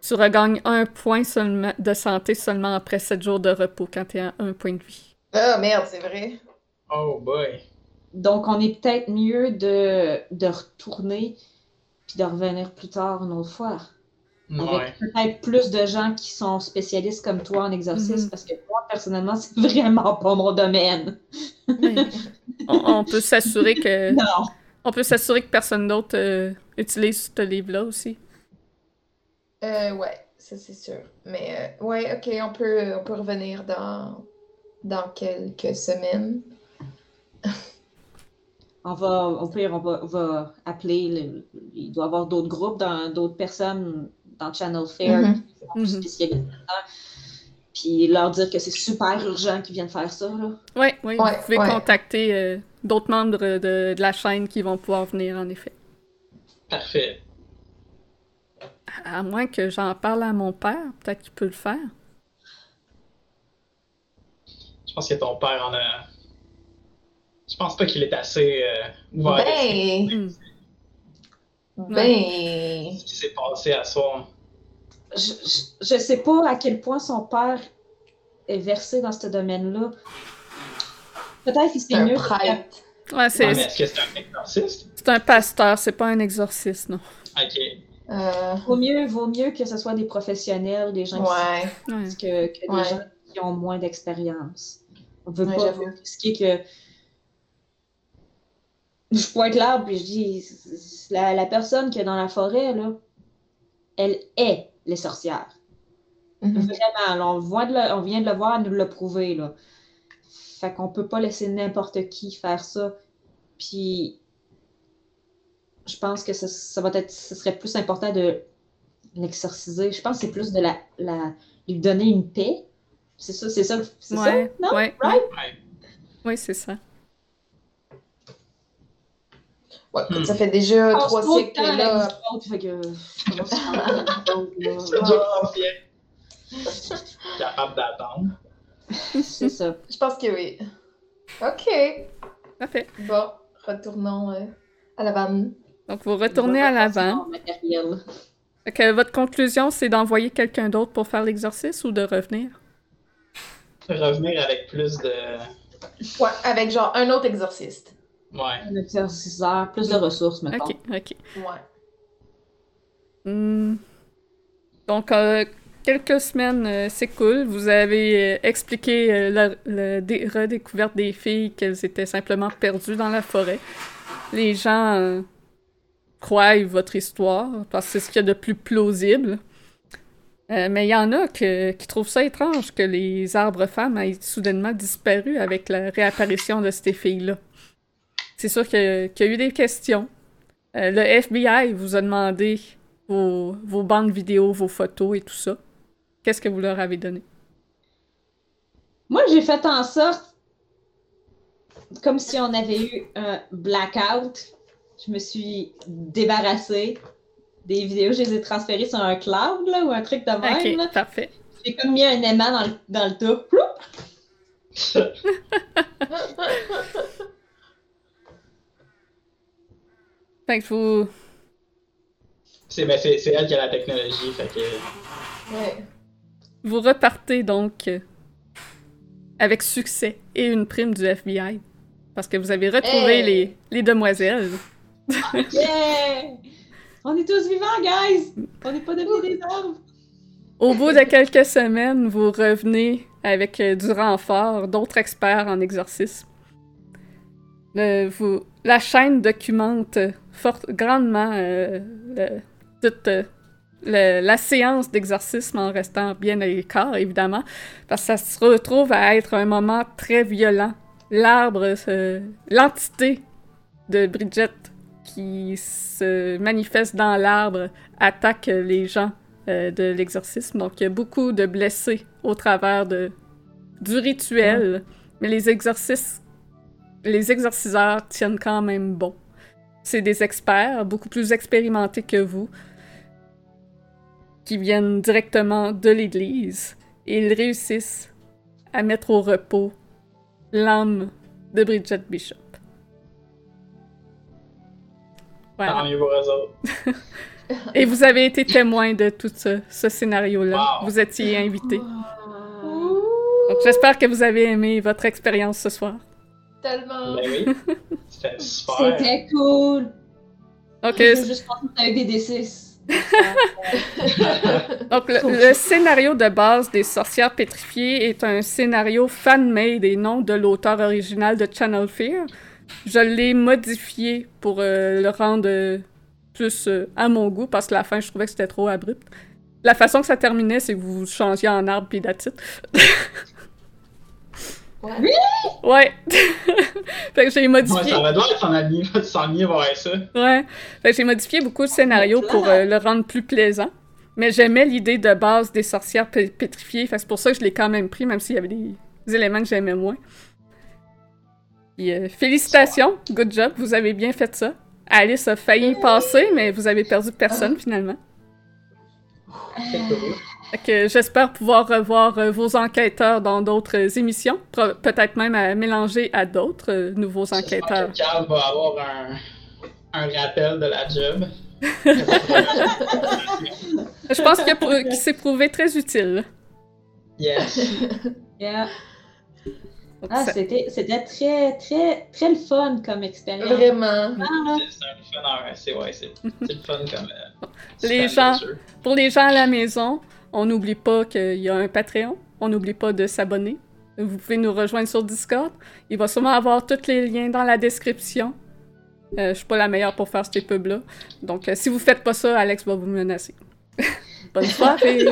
tu regagnes un point seulement de santé seulement après sept jours de repos quand tu es à un point de vie. Ah merde, c'est vrai. Oh boy. Donc, on est peut-être mieux de, de retourner puis de revenir plus tard une autre fois. Ouais. Avec peut-être plus de gens qui sont spécialistes comme toi en exercice, Mhm. parce que moi, personnellement, c'est vraiment pas mon domaine. On peut s'assurer que Non. on peut s'assurer que personne d'autre euh, utilise ce livre-là aussi. Euh, ouais, ça c'est sûr. Mais euh, ouais, ok, on peut, on peut revenir dans, dans quelques semaines. On va, au pire, on va, on va appeler, le- il doit y avoir d'autres groupes, d'autres personnes dans Channel Fair Mhm. qui sont plus Mhm. spécialisées là-dedans. Puis leur dire que c'est super urgent qu'ils viennent faire ça. Là. Oui, oui, Ouais, vous pouvez ouais. contacter euh, d'autres membres de, de la chaîne qui vont pouvoir venir, en effet. Parfait. À moins que j'en parle à mon père, peut-être qu'il peut le faire. Je pense que ton père en a. Je pense pas qu'il est assez euh, ouvert. Ben, Hmm. ben, Ce qui s'est passé à soir. Je, je, je sais pas à quel point son père est versé dans ce domaine-là. Peut-être qu'il c'est un mieux. prêtre. Ouais, Ouais, c'est est-ce que c'est un exorciste? c'est un pasteur, c'est pas un exorciste, non. Ok. Euh, Vaut mieux, vaut mieux que ce soit des professionnels, des gens qui ouais. Que, que des Ouais. gens qui ont moins d'expérience. On veut Ouais, pas j'avoue. risquer que. Je pointe l'arbre puis je dis la, la personne qui est dans la forêt, là, elle est les sorcières. Mhm. Vraiment, là, on, voit de le- on vient de le voir, nous le prouver, là. Fait qu'on peut pas laisser n'importe qui faire ça. Puis, je pense que ça, ça va être, ce serait plus important de l'exorciser. Je pense que c'est plus de la, la, lui donner une paix. C'est ça, c'est ça, c'est Ouais, ça, non? ouais, Right? Ouais. Oui, c'est ça. Ouais, Hmm. ça fait déjà trois siècles tant avec là. fait que. Capable d'attendre. C'est ça. Je pense que oui. Ok. Parfait. Bon, retournons euh, à la vanne. Donc, vous retournez à l'avant. Que votre conclusion, c'est d'envoyer quelqu'un d'autre pour faire l'exorcisme ou de revenir? Revenir avec plus de. Ouais, avec genre un autre exorciste. Ouais. Un exerciceur, plus de ressources, maintenant. Ok, ok. Ouais. Hmm. Donc, euh, quelques semaines euh, s'écoulent. Vous avez euh, expliqué euh, la, la dé- redécouverte des filles qu'elles étaient simplement perdues dans la forêt. Les gens euh, croient votre histoire, parce que c'est ce qu'il y a de plus plausible. Euh, mais il y en a que- qui trouvent ça étrange que les arbres femmes aient soudainement disparu avec la réapparition de ces filles-là. C'est sûr qu'il y a eu des questions. Euh, le FBI vous a demandé vos, vos bandes vidéo, vos photos et tout ça. Qu'est-ce que vous leur avez donné? Moi, j'ai fait en sorte, comme si on avait eu un blackout. Je me suis débarrassée des vidéos, je les ai transférées sur un cloud là, ou un truc de même. là. Ok, parfait. J'ai comme mis un aimant dans le, dans le tas. Fait que vous, C'est ben, c'est- c'est elle qui a la technologie, fait que. Ouais. vous repartez donc euh, avec succès et une prime du FBI. Parce que vous avez retrouvé Hey! les, les demoiselles. Yeah! On est tous vivants, guys! On n'est pas devenus des arbres! Au bout de quelques semaines, vous revenez avec euh, du renfort, d'autres experts en exorcisme. Euh, vous, la chaîne documente euh, fort, grandement euh, le- toute euh, le- la séance d'exorcisme en restant bien à l'écart, évidemment, parce que ça se retrouve à être un moment très violent. L'arbre, euh, l'entité de Bridget qui se manifeste dans l'arbre attaque les gens euh, de l'exorcisme. Donc, il y a beaucoup de blessés au travers de, du rituel, mais les exorcistes, les exorciseurs tiennent quand même bon. C'est des experts, beaucoup plus expérimentés que vous, qui viennent directement de l'Église, et ils réussissent à mettre au repos l'âme de Bridget Bishop. Voilà. Et vous avez été témoin de tout ce, ce scénario-là. Wow. Vous étiez invité. Donc j'espère que vous avez aimé votre expérience ce soir. Tellement. Ben oui. C'était super. C'était cool! J'ai euh, juste pensé que c'était un BD6. donc le, le scénario de base des sorcières pétrifiées est un scénario fan-made et non de l'auteur original de Channel Fear. Je l'ai modifié pour euh, le rendre euh, plus euh, à mon goût parce que la fin, je trouvais que c'était trop abrupt. La façon que ça terminait, c'est que vous changiez en arbre puis that's it. Ouais. Ouais. fait que j'ai Ouais, modifié. ça va doit être s'enligner s'enligner vers ça. Ouais. Fait que j'ai modifié beaucoup de scénarios pour euh, le rendre plus plaisant. Mais j'aimais l'idée de base des sorcières pé- pétrifiées. Fait que c'est pour ça que je l'ai quand même pris, même s'il y avait des, des éléments que j'aimais moins. Puis, euh, félicitations, good job, vous avez bien fait ça. Alice a failli passer, mais vous avez perdu personne finalement. J'espère pouvoir revoir euh, vos enquêteurs dans d'autres émissions. Peut-être même à mélanger à d'autres euh, nouveaux enquêteurs. que Carl va avoir un, un rappel de la job. Je pense qu'il qu'il s'est prouvé très utile. yes. Yeah. Donc, Ah, ça- c'était c'était très, très, très le fun comme expérience. Vraiment. Ah. C'est un fun, ouais, c'est ouais, le fun comme. euh, Les gens-. Pour les gens à la maison, on n'oublie pas qu'il y a un Patreon. On n'oublie pas de s'abonner. Vous pouvez nous rejoindre sur Discord. Il va sûrement avoir tous les liens dans la description. Euh, je suis pas la meilleure pour faire ces pubs-là. Donc, euh, si vous faites pas ça, Alex va vous menacer. Bonne soirée!